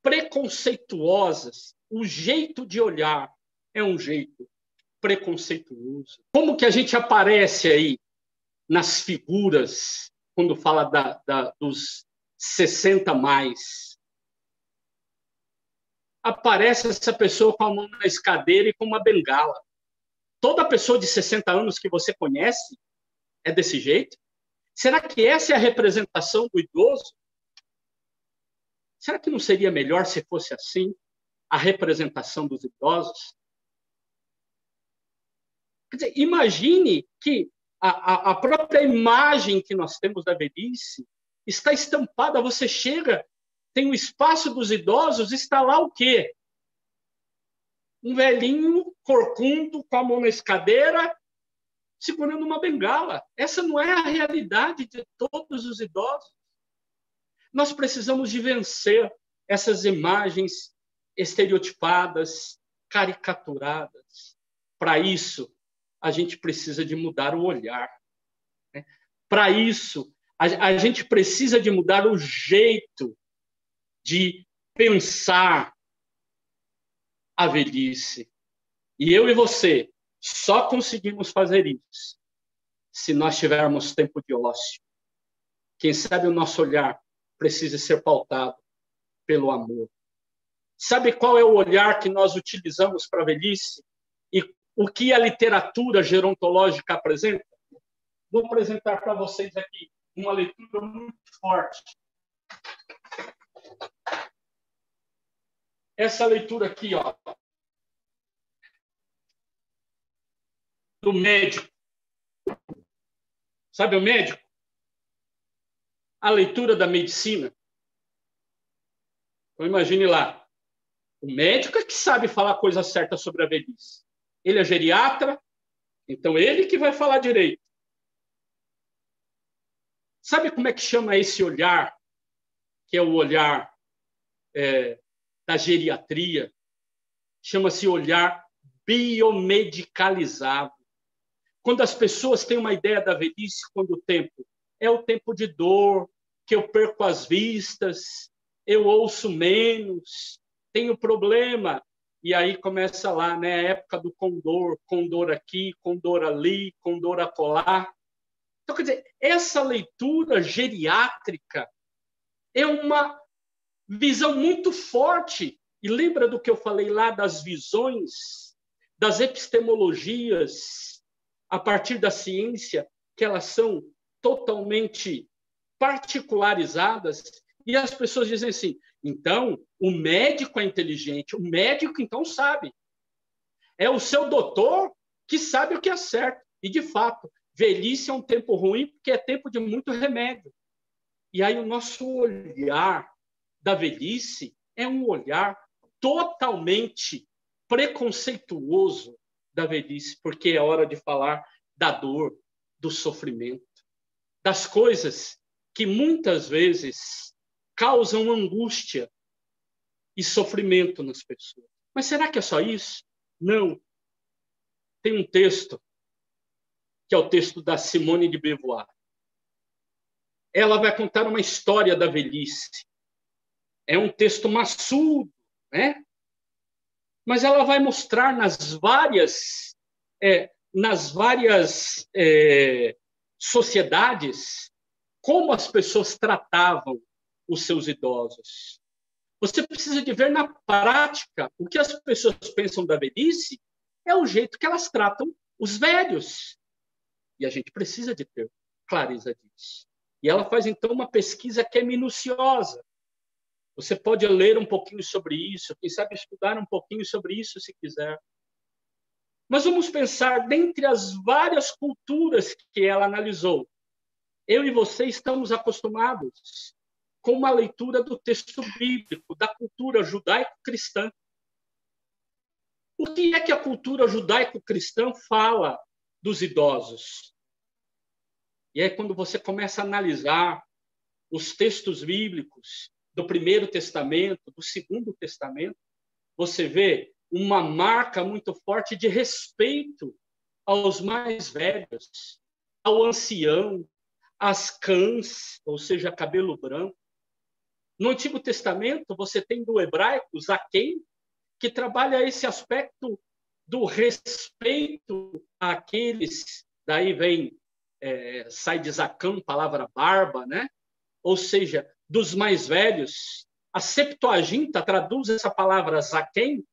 preconceituosas. O jeito de olhar é um jeito preconceituoso. Como que a gente aparece aí nas figuras quando fala da, da, dos 60 mais? Aparece essa pessoa com a mão na escadeira e com uma bengala. Toda pessoa de 60 anos que você conhece é desse jeito? Será que essa é a representação do idoso? Será que não seria melhor se fosse assim a representação dos idosos? Quer dizer, imagine que a, a, própria imagem que nós temos da velhice está estampada. Você chega, tem o espaço dos idosos, está lá o quê? Um velhinho corcundo com a mão na escadeira, segurando uma bengala. Essa não é a realidade de todos os idosos. Nós precisamos de vencer essas imagens estereotipadas, caricaturadas. Para isso, a gente precisa de mudar o olhar. Né? Para isso, a, a gente precisa de mudar o jeito de pensar a velhice. E eu e você só conseguimos fazer isso se nós tivermos tempo de ócio. Quem sabe o nosso olhar precisa ser pautado pelo amor. Sabe qual é o olhar que nós utilizamos para a velhice? E o que a literatura gerontológica apresenta? Vou apresentar para vocês aqui uma leitura muito forte. Essa leitura aqui, ó, do médico. Sabe o médico? A leitura da medicina. Então, imagine lá. O médico é que sabe falar coisa certa sobre a velhice. Ele é geriatra, então ele que vai falar direito. Sabe como é que chama esse olhar, que é o olhar é, da geriatria? Chama-se olhar biomedicalizado. Quando as pessoas têm uma ideia da velhice, quando o tempo é o tempo de dor, que eu perco as vistas, eu ouço menos, tenho problema. E aí começa lá, né, a época do condor, condor aqui, condor ali, condor acolá. Então, quer dizer, essa leitura geriátrica é uma visão muito forte. E lembra do que eu falei lá das visões, das epistemologias, a partir da ciência, que elas são totalmente particularizadas, e as pessoas dizem assim: então, o médico é inteligente, o médico então sabe. É o seu doutor que sabe o que é certo. E, de fato, velhice é um tempo ruim porque é tempo de muito remédio. E aí o nosso olhar da velhice é um olhar totalmente preconceituoso da velhice, porque é hora de falar da dor, do sofrimento, das coisas que muitas vezes causam angústia e sofrimento nas pessoas. Mas será que é só isso? Não. Tem um texto, que é o texto da Simone de Beauvoir. Ela vai contar uma história da velhice. É um texto maçudo, né? mas ela vai mostrar nas várias, é, nas várias é, sociedades como as pessoas tratavam os seus idosos. Você precisa de ver na prática o que as pessoas pensam da velhice é o jeito que elas tratam os velhos. E a gente precisa de ter clareza disso. E ela faz então uma pesquisa que é minuciosa. Você pode ler um pouquinho sobre isso, quem sabe estudar um pouquinho sobre isso se quiser. Mas vamos pensar dentre as várias culturas que ela analisou. Eu e você estamos acostumados com uma leitura do texto bíblico, da cultura judaico-cristã. O que é que a cultura judaico-cristã fala dos idosos? E aí, quando você começa a analisar os textos bíblicos do Primeiro Testamento, do Segundo Testamento, você vê uma marca muito forte de respeito aos mais velhos, ao ancião, às cãs, ou seja, cabelo branco. No Antigo Testamento, você tem do hebraico Zaquém, que trabalha esse aspecto do respeito àqueles, daí vem, é, sai de Zacão, palavra barba, né? Ou seja, dos mais velhos. A Septuaginta traduz essa palavra Zaquém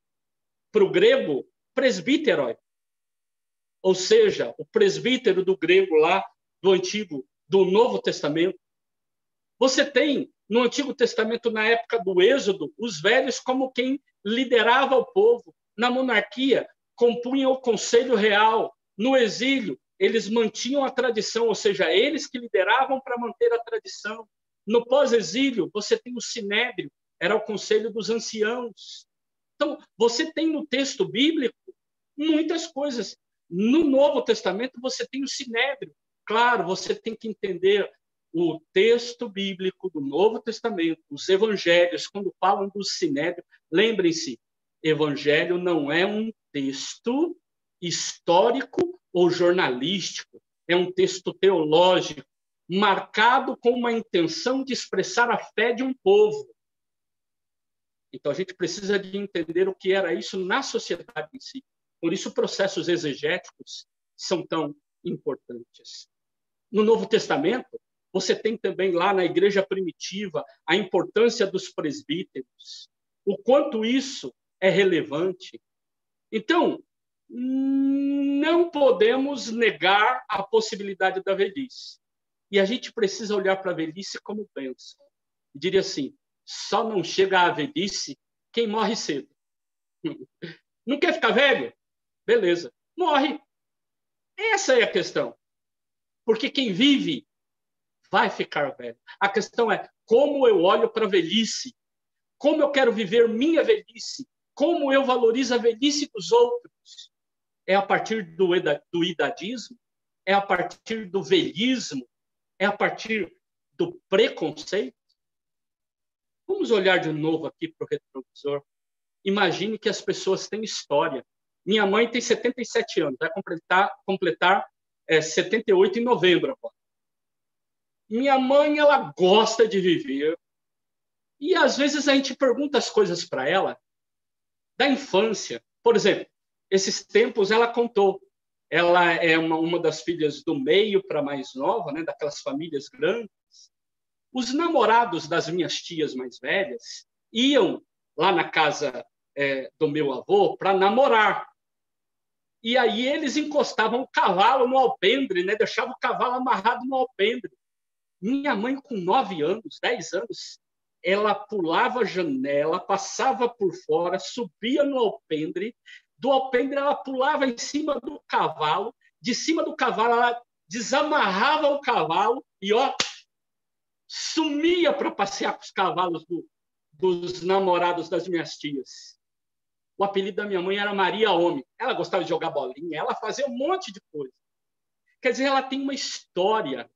para o grego presbíteroi. Ou seja, o presbítero do grego lá do Antigo, do Novo Testamento. Você tem no Antigo Testamento, na época do Êxodo, os velhos como quem liderava o povo. Na monarquia, compunham o conselho real. No exílio, eles mantinham a tradição, ou seja, eles que lideravam para manter a tradição. No pós-exílio, você tem o sinédrio, era o conselho dos anciãos. Então, você tem no texto bíblico muitas coisas. No Novo Testamento, você tem o sinédrio. Claro, você tem que entender o texto bíblico do Novo Testamento, os evangelhos, quando falam do sinédrio, lembrem-se, evangelho não é um texto histórico ou jornalístico, é um texto teológico, marcado com uma intenção de expressar a fé de um povo. Então, a gente precisa de entender o que era isso na sociedade em si. Por isso, processos exegéticos são tão importantes. No Novo Testamento, você tem também lá na igreja primitiva a importância dos presbíteros, o quanto isso é relevante. Então, não podemos negar a possibilidade da velhice. E a gente precisa olhar para a velhice como bênção. Diria assim: só não chega à velhice quem morre cedo. Não quer ficar velho? Beleza, morre. Essa é a questão. Porque quem vive vai ficar velho. A questão é como eu olho para a velhice, como eu quero viver minha velhice, como eu valorizo a velhice dos outros. É a partir do, do idadismo? É a partir do velhismo? É a partir do preconceito? Vamos olhar de novo aqui para o retrovisor. Imagine que as pessoas têm história. Minha mãe tem 77 anos, vai completar, completar é, 78 em novembro. Minha mãe, ela gosta de viver. E às vezes a gente pergunta as coisas para ela da infância. Por exemplo, esses tempos ela contou. Ela é uma, uma das filhas do meio para mais nova, né, daquelas famílias grandes. Os namorados das minhas tias mais velhas iam lá na casa é, do meu avô para namorar. E aí eles encostavam o cavalo no alpendre, né? deixavam o cavalo amarrado no alpendre. Minha mãe, com nove anos, dez anos, ela pulava a janela, passava por fora, subia no alpendre, do alpendre ela pulava em cima do cavalo, de cima do cavalo ela desamarrava o cavalo e ó sumia para passear com os cavalos do, dos namorados das minhas tias. O apelido da minha mãe era Maria Homem. Ela gostava de jogar bolinha, ela fazia um monte de coisa. Quer dizer, ela tem uma história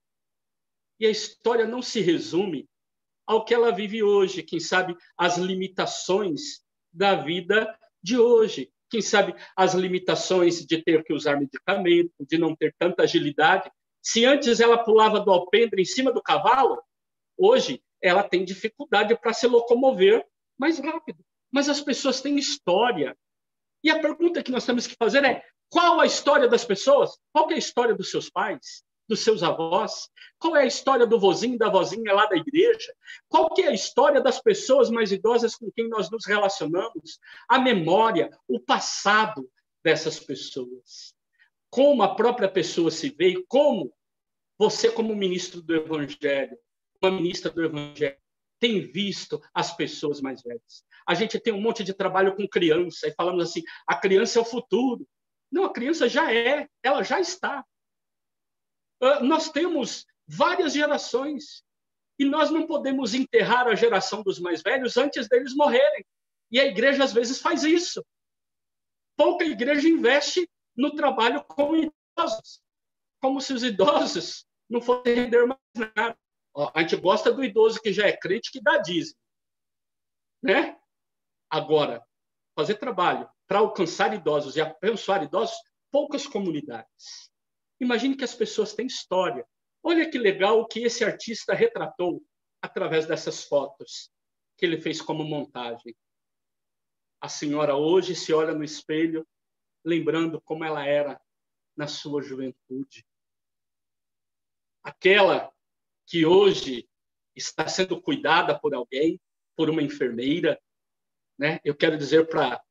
e a história não se resume ao que ela vive hoje, quem sabe as limitações da vida de hoje, quem sabe as limitações de ter que usar medicamento, de não ter tanta agilidade. Se antes ela pulava do alpendre em cima do cavalo, hoje ela tem dificuldade para se locomover mais rápido. Mas as pessoas têm história. E a pergunta que nós temos que fazer é: qual a história das pessoas? Qual é a história dos seus pais? Dos seus avós? Qual é a história do vozinho da vozinha lá da igreja? Qual que é a história das pessoas mais idosas com quem nós nos relacionamos? A memória, o passado dessas pessoas. Como a própria pessoa se vê e como você, como ministro do Evangelho, uma ministra do Evangelho, tem visto as pessoas mais velhas. A gente tem um monte de trabalho com criança e falamos assim: a criança é o futuro. Não, a criança já é, ela já está. Ah, nós temos várias gerações e nós não podemos enterrar a geração dos mais velhos antes deles morrerem. E a igreja às vezes faz isso. Pouca igreja investe no trabalho com idosos, como se os idosos não fossem render mais nada. Ó, a gente gosta do idoso que já é crente que dá dízimo, né? Agora, fazer trabalho para alcançar idosos e abençoar idosos, poucas comunidades. Imagine que as pessoas têm história. Olha que legal o que esse artista retratou através dessas fotos que ele fez como montagem. A senhora hoje se olha no espelho, lembrando como ela era na sua juventude. Aquela que hoje está sendo cuidada por alguém, por uma enfermeira, né? Eu quero dizer para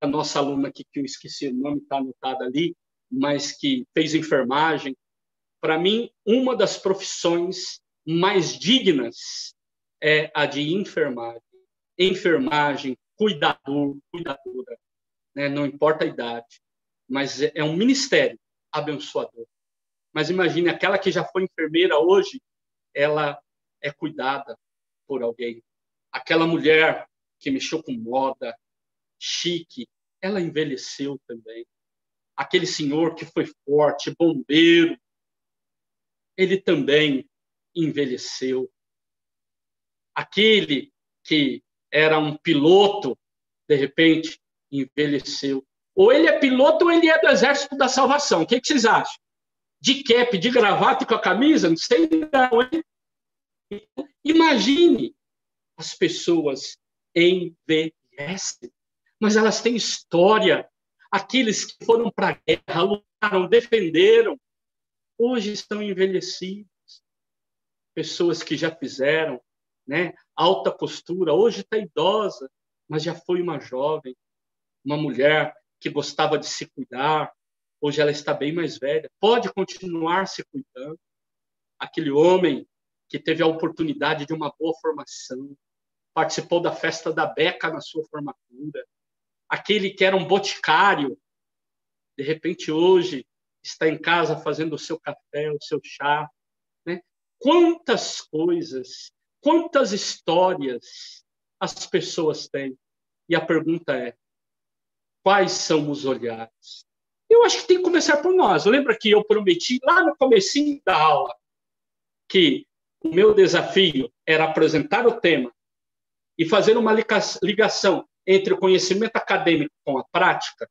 a nossa aluna aqui que eu esqueci o nome, está anotado ali, mas que fez enfermagem. Para mim, uma das profissões mais dignas é a de enfermagem. Enfermagem, cuidador, cuidadora, né? não importa a idade, mas é, é um ministério abençoador. Mas imagine aquela que já foi enfermeira hoje, ela é cuidada por alguém. Aquela mulher que mexeu com moda, chique, ela envelheceu também aquele senhor que foi forte, bombeiro, ele também envelheceu. Aquele que era um piloto, de repente, envelheceu. Ou ele é piloto ou ele é do Exército da Salvação. O que, que vocês acham? De cap, de gravata e com a camisa? Não sei não, hein? Imagine as pessoas envelhecem, mas elas têm história, Aqueles que foram para a guerra, lutaram, defenderam, hoje estão envelhecidos. Pessoas que já fizeram né, alta postura, hoje está idosa, mas já foi uma jovem, uma mulher que gostava de se cuidar, hoje ela está bem mais velha, pode continuar se cuidando. Aquele homem que teve a oportunidade de uma boa formação, participou da festa da Beca na sua formatura, aquele que era um boticário, de repente hoje está em casa fazendo o seu café, o seu chá. Né? Quantas coisas, quantas histórias as pessoas têm. E a pergunta é: quais são os olhares? Eu acho que tem que começar por nós. Lembra que eu prometi lá no comecinho da aula que o meu desafio era apresentar o tema e fazer uma ligação entre o conhecimento acadêmico com a prática?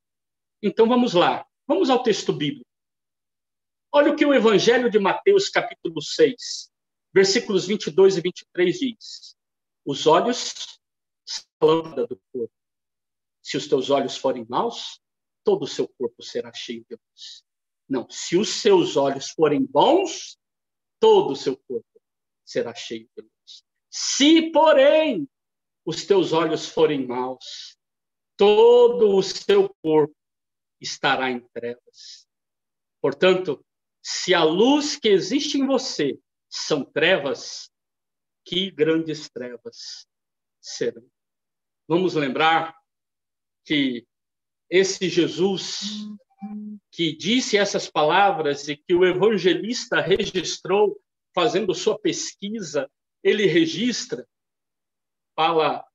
Então vamos lá, vamos ao texto bíblico. Olha o que o Evangelho de Mateus, capítulo 6, versículos 22 e 23 diz: Os olhos são a lâmpada do corpo. Se os teus olhos forem maus, todo o seu corpo será cheio de luz. Não, se os seus olhos forem bons, todo o seu corpo será cheio de luz. Se, porém, os teus olhos forem maus, todo o seu corpo estará em trevas. Portanto, se a luz que existe em você são trevas, que grandes trevas serão. Vamos lembrar que esse Jesus que disse essas palavras e que o evangelista registrou fazendo sua pesquisa, ele registra fala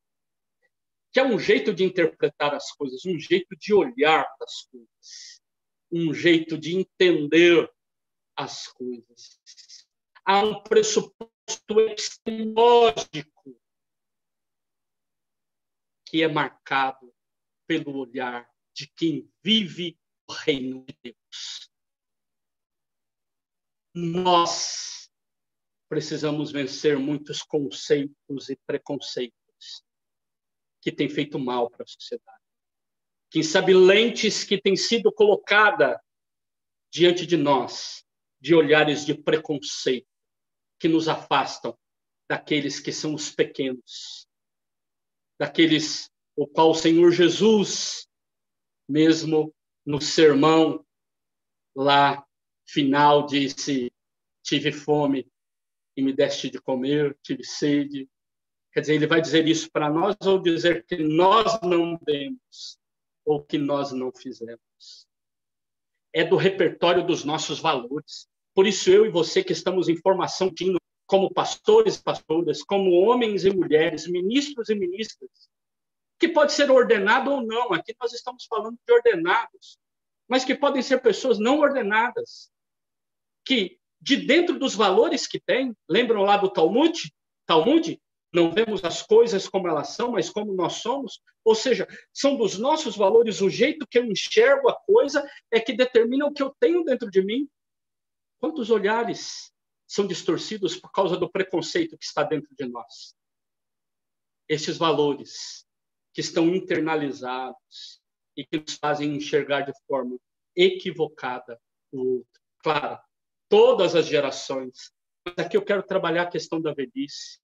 que é um jeito de interpretar as coisas, um jeito de olhar as coisas, um jeito de entender as coisas. Há um pressuposto epistemológico que é marcado pelo olhar de quem vive o reino de Deus. Nós precisamos vencer muitos conceitos e preconceitos que têm feito mal para a sociedade. Quem sabe lentes que têm sido colocada diante de nós, de olhares de preconceito que nos afastam daqueles que são os pequenos, daqueles o qual o Senhor Jesus, mesmo no sermão lá final, disse: Tive fome e me deste de comer, tive sede. Quer dizer, ele vai dizer isso para nós ou dizer que nós não demos ou que nós não fizemos. É do repertório dos nossos valores. Por isso, eu e você que estamos em formação como pastores e pastoras, como homens e mulheres, ministros e ministras, que pode ser ordenado ou não. Aqui nós estamos falando de ordenados, mas que podem ser pessoas não ordenadas, que de dentro dos valores que têm, lembram lá do Talmud? Talmud, não vemos as coisas como elas são, mas como nós somos. Ou seja, são dos nossos valores, o jeito que eu enxergo a coisa é que determina o que eu tenho dentro de mim. Quantos olhares são distorcidos por causa do preconceito que está dentro de nós? Esses valores que estão internalizados e que nos fazem enxergar de forma equivocada o outro. Claro, todas as gerações. Mas aqui eu quero trabalhar a questão da velhice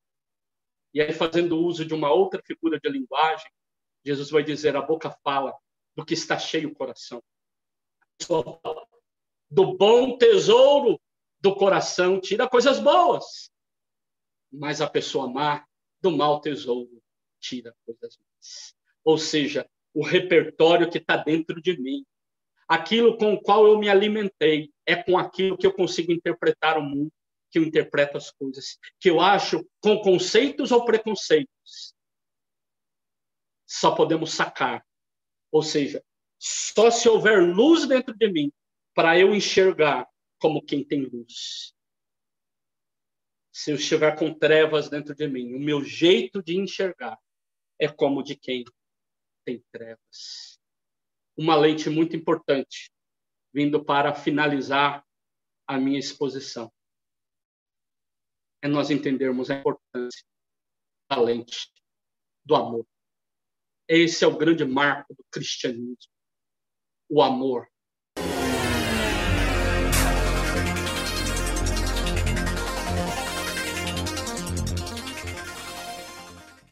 e aí, fazendo uso de uma outra figura de linguagem, Jesus vai dizer: a boca fala do que está cheio o coração. Do bom tesouro do coração tira coisas boas, mas a pessoa má do mau tesouro tira coisas más. Ou seja, o repertório que está dentro de mim, aquilo com o qual eu me alimentei, é com aquilo que eu consigo interpretar o mundo que eu interpreto as coisas, que eu acho com conceitos ou preconceitos. Só podemos sacar. Ou seja, só se houver luz dentro de mim para eu enxergar como quem tem luz. Se eu estiver com trevas dentro de mim, o meu jeito de enxergar é como de quem tem trevas. Uma lente muito importante, vindo para finalizar a minha exposição é nós entendermos a importância da lente do amor. Esse é o grande marco do cristianismo. O amor.